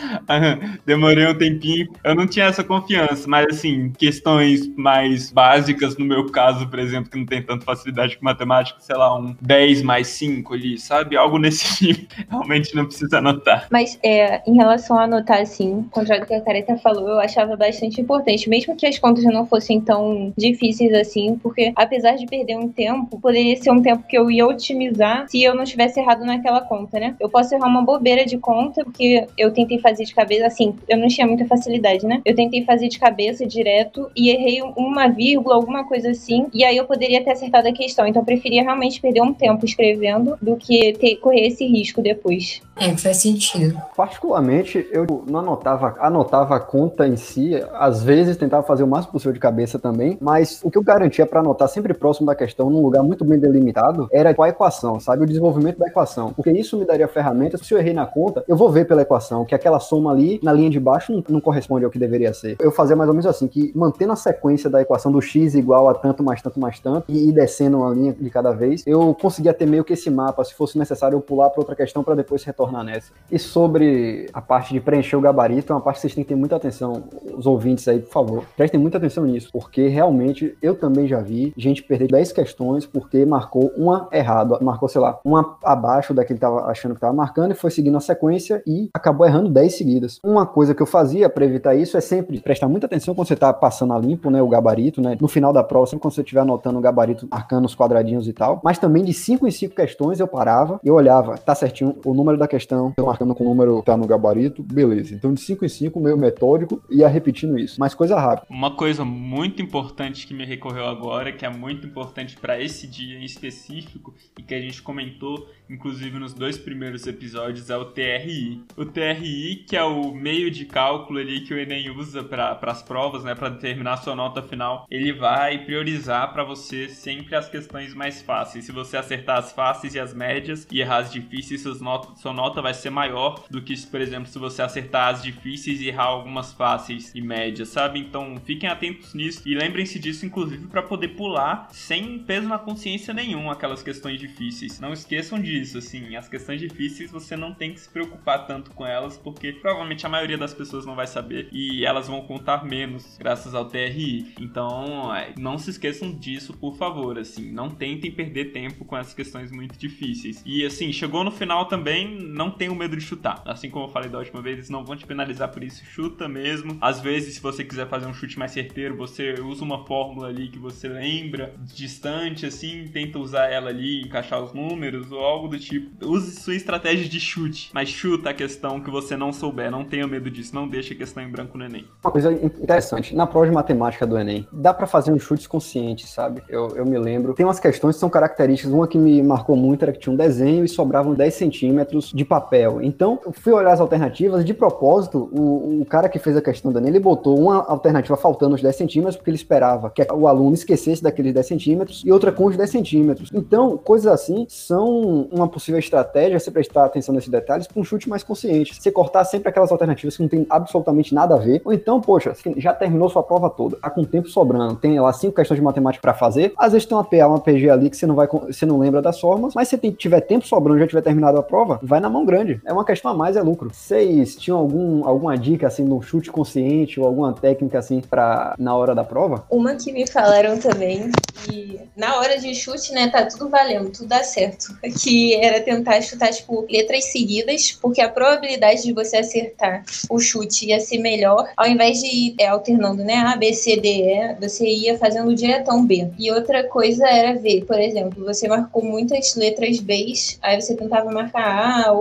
A: Demorei um tempinho. Eu não tinha essa confiança, mas assim, questões mais básicas, no meu caso, por exemplo, que não tem tanta facilidade com matemática, sei lá, um 10 mais 5 ali, sabe? Algo nesse nível. Realmente não precisa anotar.
D: Mas é, em relação a anotar, assim, contrário do que a Careta falou, eu achava bastante importante, mesmo que as contas não fossem tão difíceis assim, porque apesar de perder um tempo, poderia ser um tempo que eu ia otimizar se eu não tivesse errado naquela conta, né? Eu posso errar uma bobeira de conta, porque eu tentei fazer de cabeça, assim, eu não tinha muita facilidade, né? Eu tentei fazer de cabeça direto e errei uma vírgula, alguma coisa assim, e aí eu poderia ter acertado a questão. Então eu preferia realmente perder um tempo escrevendo do que ter, correr esse risco depois.
C: É, faz sentido.
B: Particularmente, eu não anotava, anotava a conta em si, às vezes tentava fazer o máximo possível de cabeça também, mas o que eu garantia para anotar sempre próximo da questão, num lugar muito bem delimitado, era a equação, sabe? O desenvolvimento da equação. Porque isso me daria ferramentas, se eu errei na conta, eu vou ver pela equação que aquela soma ali, na linha de baixo, não, não corresponde ao que deveria ser. Eu fazia mais ou menos assim, que mantendo a sequência da equação do x igual a tanto mais tanto mais tanto, e ir descendo uma linha de cada vez, eu conseguia ter meio que esse mapa, se fosse necessário eu pular para outra questão para depois retornar retornar nessa. E sobre a parte de preencher o gabarito, é uma parte que vocês têm que ter muita atenção, os ouvintes aí, por favor. Prestem muita atenção nisso, porque realmente eu também já vi gente perder 10 questões porque marcou uma errada, marcou, sei lá, uma abaixo da que ele estava achando que estava marcando e foi seguindo a sequência e acabou errando 10 seguidas. Uma coisa que eu fazia para evitar isso é sempre prestar muita atenção quando você está passando a limpo, né, o gabarito, né, no final da prova, sempre quando você estiver anotando o gabarito, marcando os quadradinhos e tal, mas também de 5 em 5 questões eu parava e olhava, tá certinho o número da questão, eu marcando com o número tá no gabarito, beleza. Então de 5 em 5, meio metódico, ia repetindo isso, mas coisa rápida.
A: Uma coisa muito importante que me recorreu agora, que é muito importante para esse dia em específico e que a gente comentou inclusive nos dois primeiros episódios, é o TRI. O TRI, que é o meio de cálculo ali que o Enem usa para as provas, né, para determinar a sua nota final, ele vai priorizar para você sempre as questões mais fáceis. Se você acertar as fáceis e as médias e errar as difíceis, sua nota, sua nota vai ser maior do que, por exemplo, se você acertar as difíceis e errar algumas fáceis e médias, sabe? Então fiquem atentos nisso e lembrem-se disso, inclusive, para poder pular sem peso na consciência nenhum aquelas questões difíceis. Não esqueçam disso isso, assim, as questões difíceis você não tem que se preocupar tanto com elas, porque provavelmente a maioria das pessoas não vai saber e elas vão contar menos graças ao TRI. Então, é, não se esqueçam disso, por favor, assim, não tentem perder tempo com essas questões muito difíceis. E assim, chegou no final também, não tenham medo de chutar. Assim como eu falei da última vez, eles não vão te penalizar por isso, chuta mesmo. Às vezes, se você quiser fazer um chute mais certeiro, você usa uma fórmula ali que você lembra, distante assim, tenta usar ela ali, encaixar os números ou algo do tipo. Use sua estratégia de chute, mas chuta a questão que você não souber. Não tenha medo disso, não deixe a questão em branco no Enem.
B: Uma coisa interessante, na prova de matemática do Enem, dá para fazer uns chutes conscientes, sabe? Eu, eu me lembro. Tem umas questões que são características. Uma que me marcou muito era que tinha um desenho e sobravam 10 centímetros de papel. Então, fui olhar as alternativas. De propósito, o, o cara que fez a questão Enem, ele botou uma alternativa faltando os 10 centímetros, porque ele esperava que o aluno esquecesse daqueles 10 centímetros e outra com os 10 centímetros. Então, coisas assim são uma possível estratégia, você prestar atenção nesses detalhes, para um chute mais consciente. Você cortar sempre aquelas alternativas que não tem absolutamente nada a ver. Ou então, poxa, já terminou sua prova toda, tá com tempo sobrando, tem lá cinco questões de matemática para fazer. Às vezes tem uma PA, uma PG ali que você não vai, você não lembra das formas, mas se tiver tempo sobrando, já tiver terminado a prova, vai na mão grande. É uma questão a mais, é lucro. Vocês tinham algum, alguma dica assim no chute consciente ou alguma técnica assim para na hora da prova?
D: Uma que me falaram também que na hora de chute, né, tá tudo valendo, tudo dá certo. Que era tentar chutar, tipo, letras seguidas, porque a probabilidade de você acertar o chute ia ser melhor, ao invés de ir é, alternando, né, A, B, C, D, E, você ia fazendo diretão B. E outra coisa era ver, por exemplo, você marcou muitas letras B, aí você tentava marcar A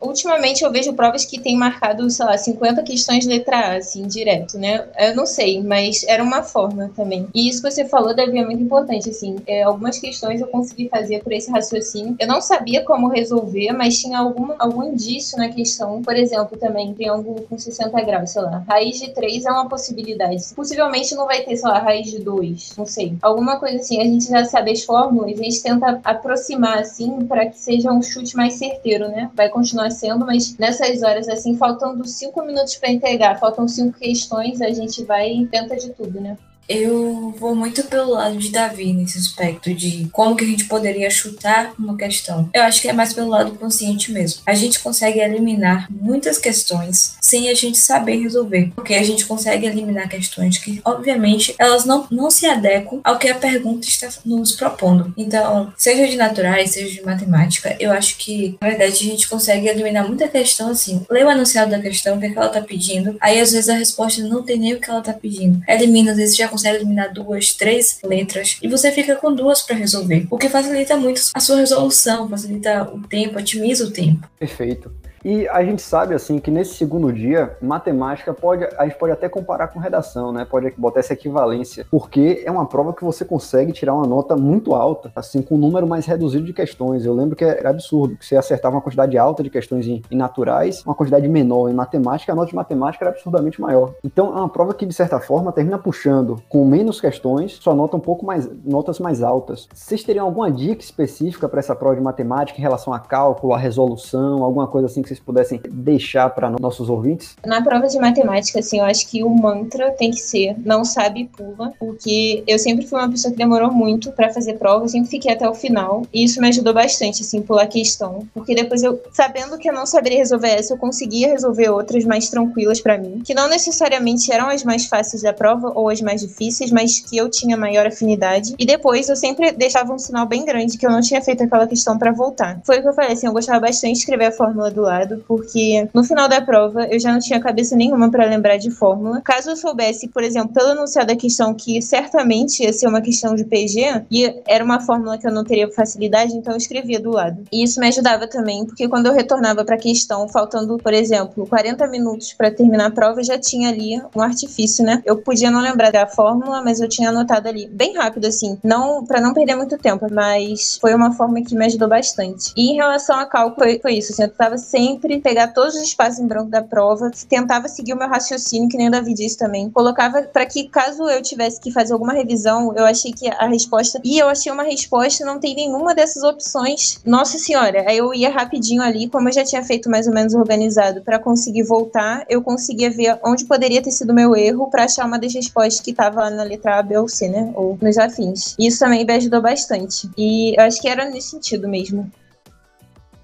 D: Ultimamente eu vejo provas que tem marcado, sei lá, 50 questões letra A, assim, direto, né? Eu não sei, mas era uma forma também. E isso que você falou, Davi, é muito importante, assim. É, algumas questões eu consegui fazer por esse raciocínio. Eu não sabia como resolver, mas tinha alguma, algum indício na questão. Por exemplo, também, triângulo com 60 graus, sei lá. Raiz de 3 é uma possibilidade. Possivelmente não vai ter, sei lá, raiz de 2, não sei. Alguma coisa assim, a gente já sabe as fórmulas, a gente tenta aproximar, assim, para que seja um chute mais certeiro, né? Vai continuar sendo, mas nessas horas, assim, faltando 5 minutos para entregar, faltam 5 questões, a gente vai e tenta de tudo, né?
C: Eu vou muito pelo lado de Davi nesse aspecto de como que a gente poderia chutar uma questão. Eu acho que é mais pelo lado consciente mesmo. A gente consegue eliminar muitas questões sem a gente saber resolver, porque a gente consegue eliminar questões que, obviamente, elas não, não se adequam ao que a pergunta está nos propondo. Então, seja de naturais, seja de matemática, eu acho que, na verdade, a gente consegue eliminar muita questão assim. Lê o anunciado da questão, o que, é que ela está pedindo, aí às vezes a resposta não tem nem o que ela está pedindo. Elimina, às vezes já consegue eliminar duas, três letras e você fica com duas para resolver, o que facilita muito a sua resolução, facilita o tempo, otimiza o tempo.
B: Perfeito. E a gente sabe, assim, que nesse segundo dia, matemática pode, a gente pode até comparar com redação, né? Pode botar essa equivalência, porque é uma prova que você consegue tirar uma nota muito alta, assim, com um número mais reduzido de questões. Eu lembro que era absurdo, que você acertava uma quantidade alta de questões em, em naturais, uma quantidade menor em matemática, a nota de matemática era absurdamente maior. Então, é uma prova que, de certa forma, termina puxando com menos questões, sua nota um pouco mais, notas mais altas. Vocês teriam alguma dica específica para essa prova de matemática em relação a cálculo, a resolução, alguma coisa assim que vocês pudessem deixar para nossos ouvintes?
D: Na prova de matemática, assim, eu acho que o mantra tem que ser não sabe pula, porque eu sempre fui uma pessoa que demorou muito para fazer prova, eu sempre fiquei até o final, e isso me ajudou bastante, assim, pular questão, porque depois eu, sabendo que eu não saberia resolver essa, eu conseguia resolver outras mais tranquilas para mim, que não necessariamente eram as mais fáceis da prova ou as mais difíceis, mas que eu tinha maior afinidade, e depois eu sempre deixava um sinal bem grande que eu não tinha feito aquela questão para voltar. Foi o que eu falei, assim, eu gostava bastante de escrever a fórmula do lado, porque no final da prova eu já não tinha cabeça nenhuma para lembrar de fórmula. Caso eu soubesse, por exemplo, pelo enunciado da questão que certamente ia ser uma questão de PG, e era uma fórmula que eu não teria facilidade, então eu escrevia do lado. E isso me ajudava também, porque quando eu retornava para a questão, faltando, por exemplo, 40 minutos para terminar a prova, já tinha ali um artifício, né? Eu podia não lembrar da fórmula, mas eu tinha anotado ali bem rápido assim, não para não perder muito tempo, mas foi uma forma que me ajudou bastante. E em relação a cálculo, foi, foi isso, assim, eu tentava sempre pegar todos os espaços em branco da prova, tentava seguir o meu raciocínio, que nem o Davi disse também. Colocava para que caso eu tivesse que fazer alguma revisão, eu achei que a resposta. E eu achei uma resposta, não tem nenhuma dessas opções. Nossa senhora, aí eu ia rapidinho ali, como eu já tinha feito mais ou menos organizado, para conseguir voltar, eu conseguia ver onde poderia ter sido meu erro para achar uma das respostas que estava lá na letra A, B ou C, né? Ou nos afins. Isso também me ajudou bastante. E eu acho que era nesse sentido mesmo.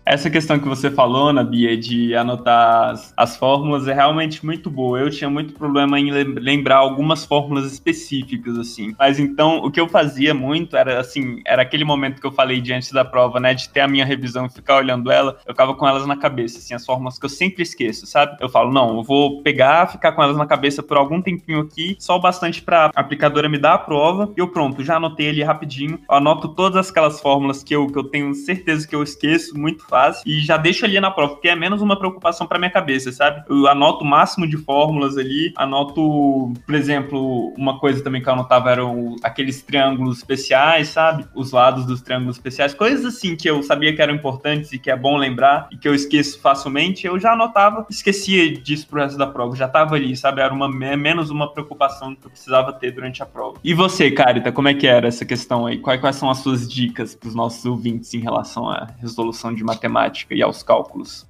A: Essa questão que você falou, na Bia, de anotar as, as, fórmulas é realmente muito boa. Eu tinha muito problema em lembrar algumas fórmulas específicas, assim. Mas então, o que eu fazia muito era, assim, era aquele momento que eu falei diante da prova, né, de ter a minha revisão e ficar olhando ela, eu ficava com elas na cabeça, assim, as fórmulas que eu sempre esqueço, sabe? Eu falo, não, eu vou pegar, ficar com elas na cabeça por algum tempinho aqui, só o bastante pra aplicadora me dar a prova, e eu pronto, já anotei ali rapidinho, eu anoto todas aquelas fórmulas que eu, que eu tenho certeza que eu esqueço muito fácil fase e já deixo ali na prova, porque é menos uma preocupação para minha cabeça, sabe? Eu anoto o máximo de fórmulas ali, anoto, por exemplo, uma coisa também que eu anotava eram aqueles triângulos especiais, sabe? Os lados dos triângulos especiais, coisas assim que eu sabia que eram importantes e que é bom lembrar e que eu esqueço facilmente, eu já anotava, esquecia disso pro resto da prova, já tava ali, sabe? Era uma menos uma preocupação que eu precisava ter durante a prova. E você, Carita, como é que era essa questão aí? Quais, quais são as suas dicas para os nossos ouvintes em relação à resolução de matemática? Matemática e aos cálculos.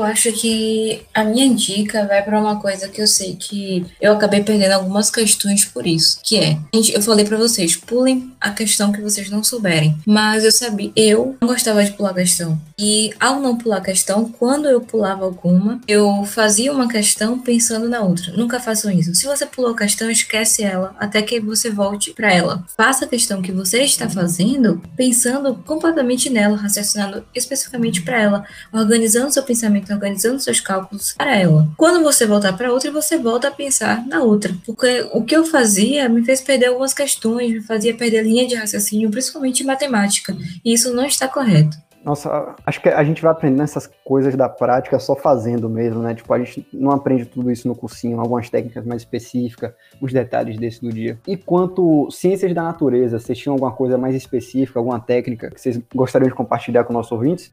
C: Eu acho que a minha dica vai para uma coisa que eu sei que eu acabei perdendo algumas questões por isso, que é, gente, eu falei para vocês, pulem a questão que vocês não souberem, mas eu sabia, eu não gostava de pular questão. E ao não pular questão, quando eu pulava alguma, eu fazia uma questão pensando na outra. Nunca façam isso. Se você pulou a questão, esquece ela até que você volte para ela. Faça a questão que você está fazendo pensando completamente nela, raciocinando especificamente para ela, organizando seu pensamento organizando seus cálculos para ela. Quando você voltar para outra, você volta a pensar na outra. Porque o que eu fazia me fez perder algumas questões, me fazia perder linha de raciocínio, principalmente em matemática. E isso não está correto.
B: Nossa, acho que a gente vai aprendendo essas coisas da prática só fazendo mesmo, né? Tipo, a gente não aprende tudo isso no cursinho, algumas técnicas mais específicas, os detalhes desse do dia. E quanto ciências da natureza, vocês tinham alguma coisa mais específica, alguma técnica que vocês gostariam de compartilhar com nossos ouvintes?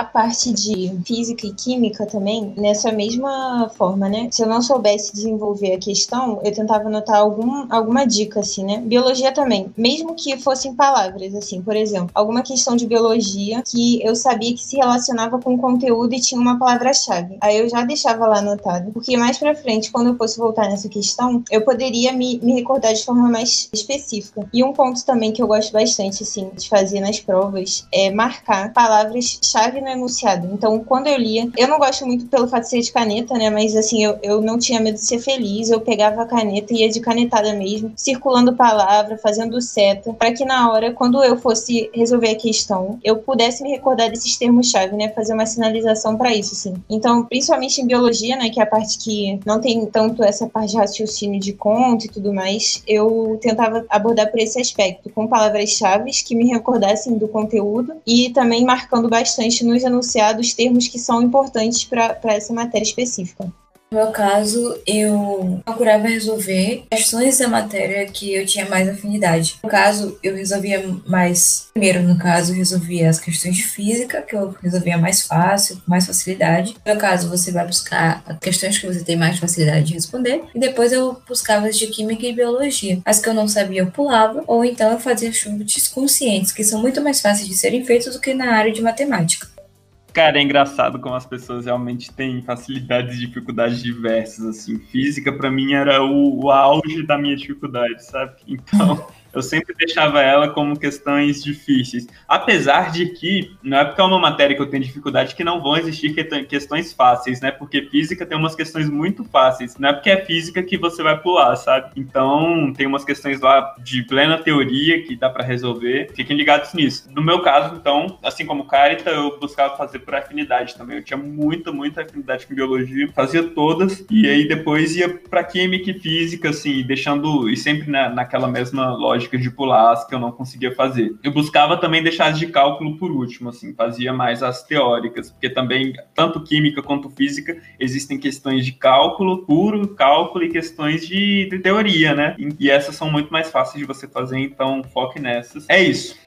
D: A parte de física e química também, nessa mesma forma, né? Se eu não soubesse desenvolver a questão, eu tentava anotar algum, alguma dica, assim, né? Biologia também, mesmo que fossem palavras, assim, por exemplo, alguma questão de biologia que eu sabia que se relacionava com o conteúdo e tinha uma palavra-chave. Aí eu já deixava lá anotado, porque mais pra frente, quando eu fosse voltar nessa questão, eu poderia me, me recordar de forma mais específica. E um ponto também que eu gosto bastante, assim, de fazer nas provas é marcar palavras-chave no enunciado. Então, quando eu lia, eu não gosto muito pelo fato de ser de caneta, né? Mas assim, eu, eu não tinha medo de ser feliz. Eu pegava a caneta e ia de canetada mesmo, circulando palavra, fazendo seta, para que na hora, quando eu fosse resolver a questão, eu pudesse me recordar desses termos-chave, né? Fazer uma sinalização para isso, assim. Então, principalmente em biologia, né? Que é a parte que não tem tanto essa parte de raciocínio de conta e tudo mais, eu tentava abordar por esse aspecto, com palavras-chave que me recordassem do conteúdo e também marcando bastante nos enunciados termos que são importantes para essa matéria específica.
C: No meu caso, eu procurava resolver questões da matéria que eu tinha mais afinidade. No caso, eu resolvia mais. Primeiro, no caso, eu resolvia as questões de física, que eu resolvia mais fácil, com mais facilidade. No caso, você vai buscar questões que você tem mais facilidade de responder. E depois eu buscava as de química e biologia. As que eu não sabia, eu pulava. Ou então eu fazia chutes conscientes, que são muito mais fáceis de serem feitos do que na área de matemática.
A: Cara, é engraçado como as pessoas realmente têm facilidades e dificuldades diversas, assim. Física, para mim, era o, o auge da minha dificuldade, sabe? Então eu sempre deixava ela como questões difíceis. Apesar de que, não é porque é uma matéria que eu tenho dificuldade que não vão existir questões fáceis, né? Porque física tem umas questões muito fáceis. Não é porque é física que você vai pular, sabe? Então, tem umas questões lá de plena teoria que dá para resolver. Fiquem ligados nisso. No meu caso, então, assim como Carita, eu buscava fazer por afinidade também. Eu tinha muita, muita afinidade com biologia, fazia todas, e aí depois ia para química e física, assim, deixando, e sempre na, naquela mesma lógica de pular as que eu não conseguia fazer. Eu buscava também deixar as de cálculo por último, assim, fazia mais as teóricas, porque também, tanto química quanto física, existem questões de cálculo puro, cálculo e questões de, de teoria, né? E essas são muito mais fáceis de você fazer, então foque nessas. É isso.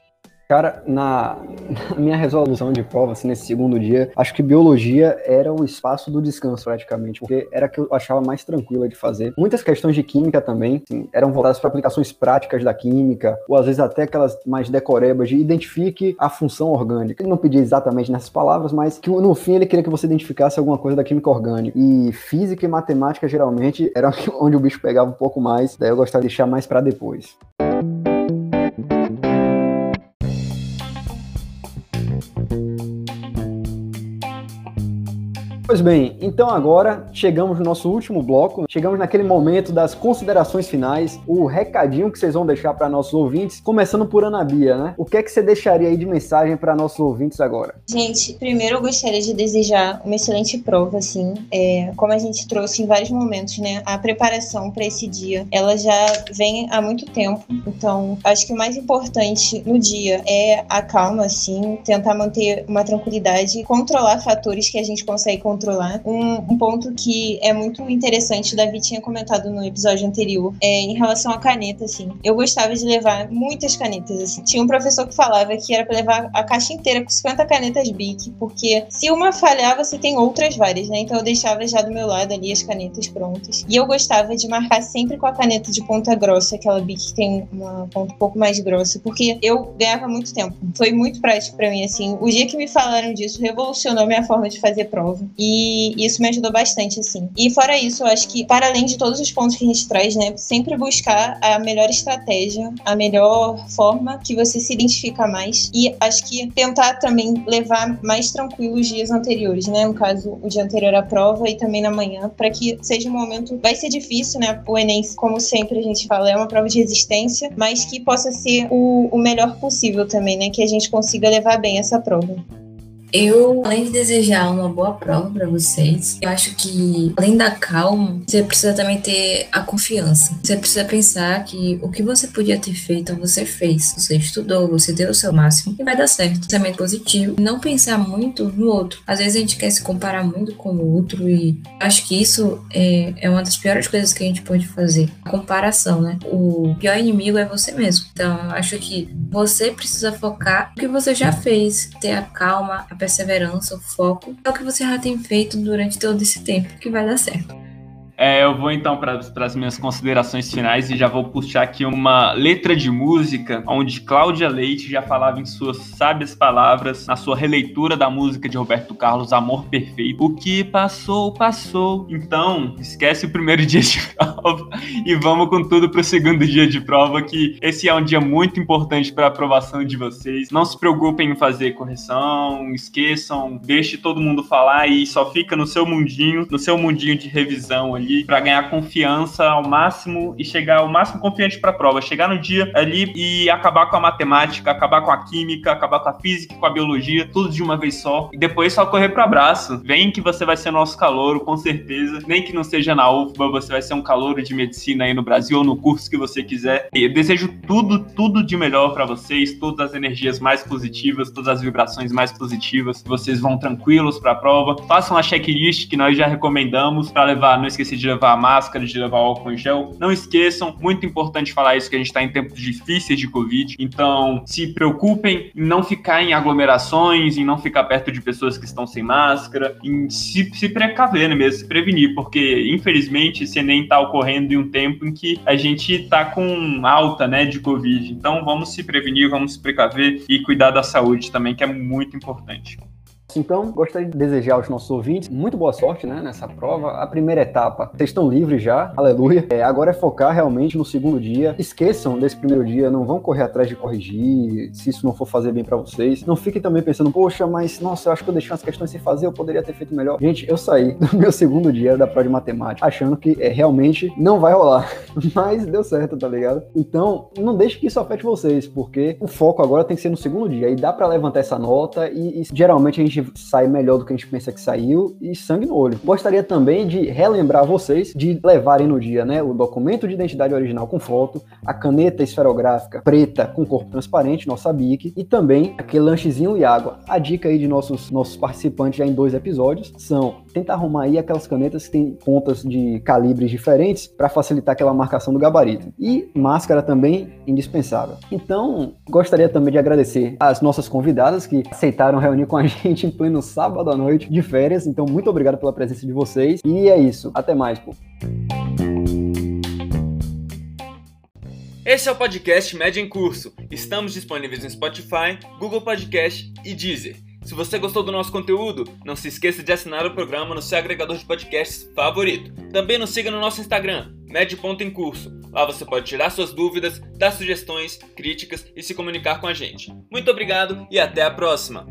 B: Cara, na, na, minha resolução de prova, assim, nesse segundo dia, acho que biologia era o espaço do descanso, praticamente, porque era a que eu achava mais tranquila de fazer. Muitas questões de química também assim, eram voltadas para aplicações práticas da química, ou às vezes até aquelas mais decorebas de identifique a função orgânica. Ele não pedia exatamente nessas palavras, mas que no fim ele queria que você identificasse alguma coisa da química orgânica. E física e matemática, geralmente, era onde o bicho pegava um pouco mais, daí eu gostava de deixar mais para depois. Pois bem, então agora chegamos no nosso último bloco, chegamos naquele momento das considerações finais, o recadinho que vocês vão deixar para nossos ouvintes, começando por Ana Bia, né? O que é que você deixaria aí de mensagem para nossos ouvintes agora?
D: Gente, primeiro eu gostaria de desejar uma excelente prova, assim, é, como a gente trouxe em vários momentos, né? A preparação para esse dia, ela já vem há muito tempo, então acho que o mais importante no dia é a calma, assim, tentar manter uma tranquilidade, controlar fatores que a gente consegue controlar controlar. Um, um, ponto que é muito interessante, Davi tinha comentado no episódio anterior, é em relação à caneta, assim. Eu gostava de levar muitas canetas, assim. Tinha um professor que falava que era para levar a caixa inteira com 50 canetas Bic, porque se uma falhar, você tem outras várias, né? Então eu deixava já do meu lado ali as canetas prontas. E eu gostava de marcar sempre com a caneta de ponta grossa, aquela Bic que tem uma ponta um pouco mais grossa, porque eu ganhava muito tempo. Foi muito prático para mim, assim. O dia que me falaram disso revolucionou minha forma de fazer prova. E e isso me ajudou bastante, assim. E fora isso, eu acho que, para além de todos os pontos que a gente traz, né, sempre buscar a melhor estratégia, a melhor forma que você se identifica mais. E acho que tentar também levar mais tranquilo os dias anteriores, né? No caso, o dia anterior à prova e também na manhã, para que seja um momento. Vai ser difícil, né? O Enem, como sempre a gente fala, é uma prova de resistência, mas que possa ser o, o melhor possível também, né? Que a gente consiga levar bem essa prova.
C: Eu, além de desejar uma boa prova para vocês, eu acho que, além da calma, você precisa também ter a confiança. Você precisa pensar que o que você podia ter feito, você fez. Você estudou, você deu o seu máximo e vai dar certo. Pensamento positivo. Não pensar muito no outro. Às vezes a gente quer se comparar muito com o outro e acho que isso é, é uma das piores coisas que a gente pode fazer. A comparação, né? O pior inimigo é você mesmo. Então, acho que você precisa focar no que você já fez, ter a calma, a perseverança, o foco, é o que você já tem feito durante todo esse tempo, que vai dar certo.
A: É, eu vou então para as minhas considerações finais e já vou puxar aqui uma letra de música onde Cláudia Leite já falava em suas sábias palavras na sua releitura da música de Roberto Carlos, Amor Perfeito. O que passou, passou. Então, esquece o primeiro dia de prova e vamos com tudo para o segundo dia de prova, que esse é um dia muito importante para a aprovação de vocês. Não se preocupem em fazer correção, esqueçam, deixe todo mundo falar e só fica no seu mundinho, no seu mundinho de revisão ali para ganhar confiança ao máximo e chegar o máximo confiante para a prova. Chegar no dia ali e acabar com a matemática, acabar com a química, acabar com a física, com a biologia, tudo de uma vez só. E depois só correr pro abraço. Vem que você vai ser nosso calouro, com certeza. Nem que não seja na UFBA, você vai ser um calouro de medicina aí no Brasil ou no curso que você quiser. E eu desejo tudo, tudo de melhor para vocês, todas as energias mais positivas, todas as vibrações mais positivas. Vocês vão tranquilos para a prova. Façam a checklist que nós já recomendamos para levar, não esquecer de levar máscara, de levar álcool em gel. Não esqueçam, muito importante falar isso, que a gente está em tempos difíceis de Covid. Então, se preocupem em não ficar em aglomerações, em não ficar perto de pessoas que estão sem máscara, em se, se precaver né, mesmo, se prevenir, porque infelizmente esse Enem está ocorrendo em um tempo em que a gente está com alta né, de Covid. Então, vamos se prevenir, vamos se precaver e cuidar da saúde também, que é muito importante.
B: Então, gostaria de desejar aos nossos ouvintes muito boa sorte né, nessa prova. A primeira etapa, vocês estão livres já, aleluia. É, agora é focar realmente no segundo dia. Esqueçam desse primeiro dia, não vão correr atrás de corrigir, se isso não for fazer bem para vocês. Não fiquem também pensando, poxa, mas nossa, eu acho que eu deixei umas questões sem fazer, eu poderia ter feito melhor. Gente, eu saí do meu segundo dia da prova de matemática achando que é, realmente não vai rolar, mas deu certo, tá ligado? Então, não deixe que isso afete vocês, porque o foco agora tem que ser no segundo dia. E dá para levantar essa nota e, e geralmente a gente gente sai melhor do que a gente pensa que saiu e sangue no olho. Gostaria também de relembrar vocês de levarem no dia, né, o documento de identidade original com foto, a caneta esferográfica preta com corpo transparente, nossa BIC, e também aquele lanchezinho e água. A dica aí de nossos, nossos participantes já em dois episódios são tentar arrumar aí aquelas canetas que têm pontas de calibres diferentes para facilitar aquela marcação do gabarito. E máscara também indispensável. Então, gostaria também de agradecer as nossas convidadas que aceitaram reunir com a gente em pleno sábado à noite de férias. Então, muito obrigado pela presença de vocês. E é isso. Até mais, pô.
A: Esse é o podcast Média em Curso. Estamos disponíveis no Spotify, Google Podcast e Deezer. Se você gostou do nosso conteúdo, não se esqueça de assinar o programa no seu agregador de podcasts favorito. Também nos siga no nosso Instagram, Med.em Lá você pode tirar suas dúvidas, dar sugestões, críticas e se comunicar com a gente. Muito obrigado e até a próxima!